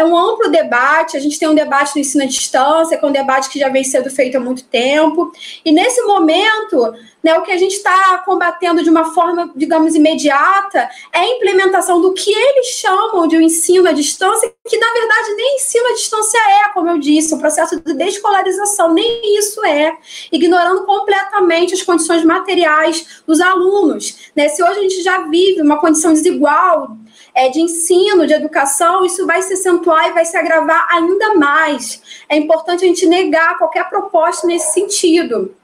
é um amplo debate. A gente tem um debate no ensino à distância, que é um debate que já vem sendo feito há muito tempo. E nesse momento, né, o que a gente está combatendo de uma forma, digamos, imediata é a implementação do que eles chamam de um ensino à distância, que na verdade nem ensino à distância é, como eu disse, um processo de descolarização, nem isso é, ignorando completamente as condições materiais dos alunos. Né? Se hoje a gente já vive uma condição desigual é, de ensino, de educação, isso vai se acentuar e vai se agravar ainda mais. É importante a gente negar qualquer proposta nesse sentido.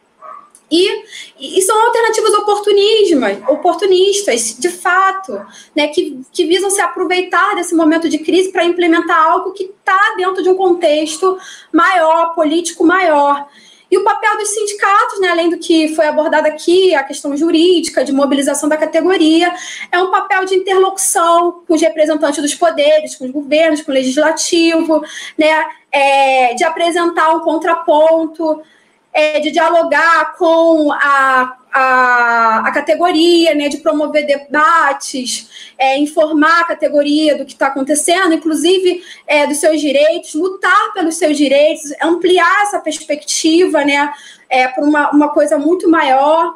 E, e, são alternativas oportunistas, de fato, né, que, que visam se aproveitar desse momento de crise para implementar algo que está dentro de um contexto maior, político maior. E o papel dos sindicatos, né, além do que foi abordado aqui, a questão jurídica, de mobilização da categoria, é um papel de interlocução com os representantes dos poderes, com os governos, com o legislativo, né, é, de apresentar um contraponto, é, de dialogar com a, a, a, categoria, né, de promover debates, é, informar a categoria do que está acontecendo, inclusive é, dos seus direitos, lutar pelos seus direitos, ampliar essa perspectiva né, é, para uma, uma coisa muito maior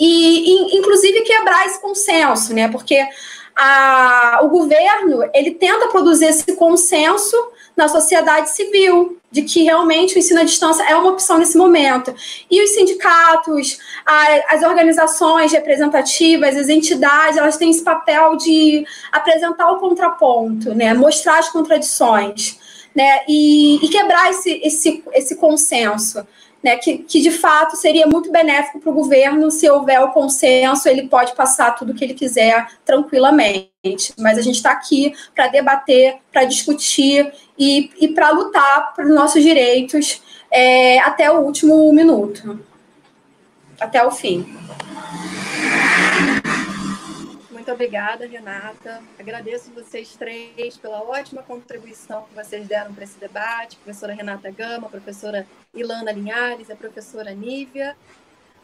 e, inclusive, quebrar esse consenso, né, porque a, o governo ele tenta produzir esse consenso na sociedade civil, de que realmente o ensino à distância é uma opção nesse momento. E os sindicatos, as organizações representativas, as entidades, elas têm esse papel de apresentar o contraponto, né? mostrar as contradições né? e, e quebrar esse, esse, esse consenso né, que, que de fato seria muito benéfico para o governo se houver o consenso, ele pode passar tudo o que ele quiser tranquilamente. Mas a gente está aqui para debater, para discutir e, e para lutar pelos nossos direitos é, até o último minuto, até o fim. Muito obrigada, Renata. Agradeço vocês três pela ótima contribuição que vocês deram para esse debate. Professora Renata Gama, professora Ilana Linhares, a professora Nívia.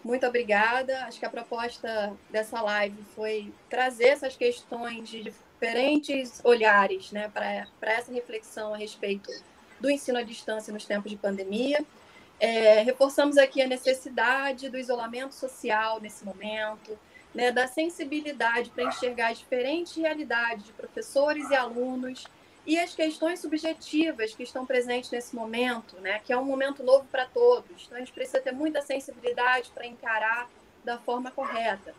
Muito obrigada. Acho que a proposta dessa live foi trazer essas questões de diferentes olhares né, para essa reflexão a respeito do ensino à distância nos tempos de pandemia. É, reforçamos aqui a necessidade do isolamento social nesse momento, né, da sensibilidade para enxergar diferentes realidades de professores e alunos e as questões subjetivas que estão presentes nesse momento, né, que é um momento novo para todos. Então, a gente precisa ter muita sensibilidade para encarar da forma correta.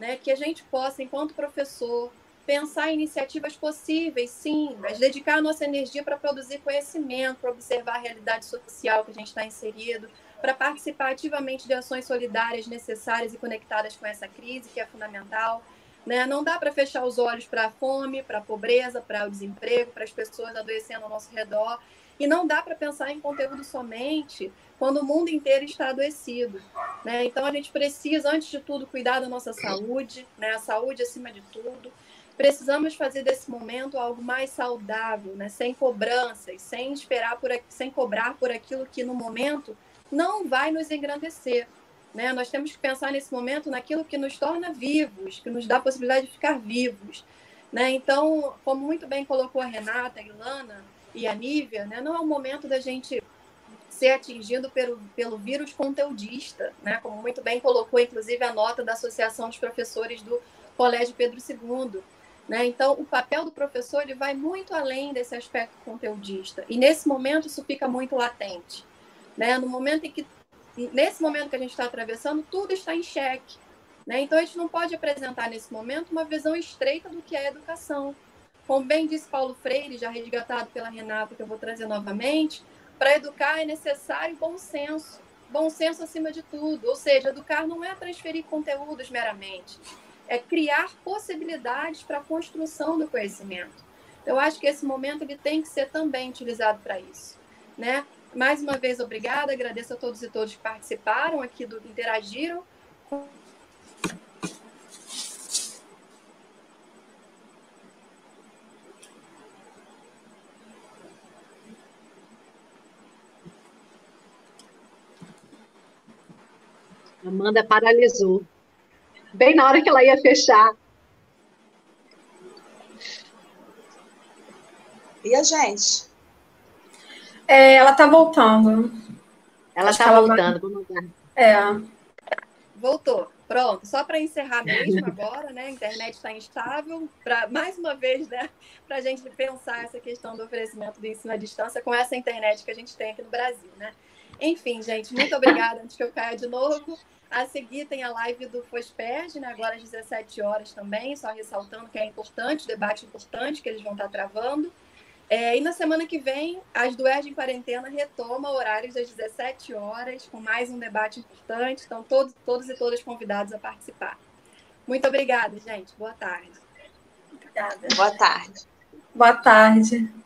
Né, que a gente possa, enquanto professor, pensar em iniciativas possíveis, sim, mas dedicar a nossa energia para produzir conhecimento, para observar a realidade social que a gente está inserido, para participar ativamente de ações solidárias necessárias e conectadas com essa crise, que é fundamental. Né? Não dá para fechar os olhos para a fome, para a pobreza, para o desemprego, para as pessoas adoecendo ao nosso redor. E não dá para pensar em conteúdo somente quando o mundo inteiro está adoecido. Né? Então, a gente precisa, antes de tudo, cuidar da nossa saúde, né? a saúde acima de tudo. Precisamos fazer desse momento algo mais saudável, né? sem cobranças, sem esperar por, sem cobrar por aquilo que no momento não vai nos engrandecer. Né? Nós temos que pensar nesse momento naquilo que nos torna vivos, que nos dá a possibilidade de ficar vivos. Né? Então, como muito bem colocou a Renata, a Ilana, e a Nívia, né, não é o momento da gente ser atingido pelo, pelo vírus conteudista, né, como muito bem colocou, inclusive, a nota da Associação dos Professores do Colégio Pedro II. Né? Então, o papel do professor ele vai muito além desse aspecto conteudista. E nesse momento isso fica muito latente. Né? No momento em que, nesse momento que a gente está atravessando, tudo está em xeque. Né? Então, a gente não pode apresentar nesse momento uma visão estreita do que é educação. Como bem disse Paulo Freire, já resgatado pela Renata, que eu vou trazer novamente, para educar é necessário bom senso. Bom senso acima de tudo. Ou seja, educar não é transferir conteúdos meramente, é criar possibilidades para a construção do conhecimento. Eu acho que esse momento ele tem que ser também utilizado para isso. Né? Mais uma vez, obrigada. Agradeço a todos e todas que participaram aqui, do, interagiram. Amanda paralisou. Bem na hora que ela ia fechar. E a gente? É, ela está voltando. Ela está voltando, vamos É. Voltou. Pronto, só para encerrar mesmo agora, né? A internet está instável. Para mais uma vez, né? Para a gente pensar essa questão do oferecimento do ensino à distância com essa internet que a gente tem aqui no Brasil, né? Enfim, gente, muito obrigada antes que eu caia de novo. A seguir tem a live do FOSPERD, né? agora às 17 horas também, só ressaltando que é importante, debate importante que eles vão estar travando. É, e na semana que vem, as do em Quarentena retoma horários às 17 horas, com mais um debate importante. Então, todos, todos e todas convidados a participar. Muito obrigada, gente. Boa tarde. Obrigada. Boa tarde. Boa tarde.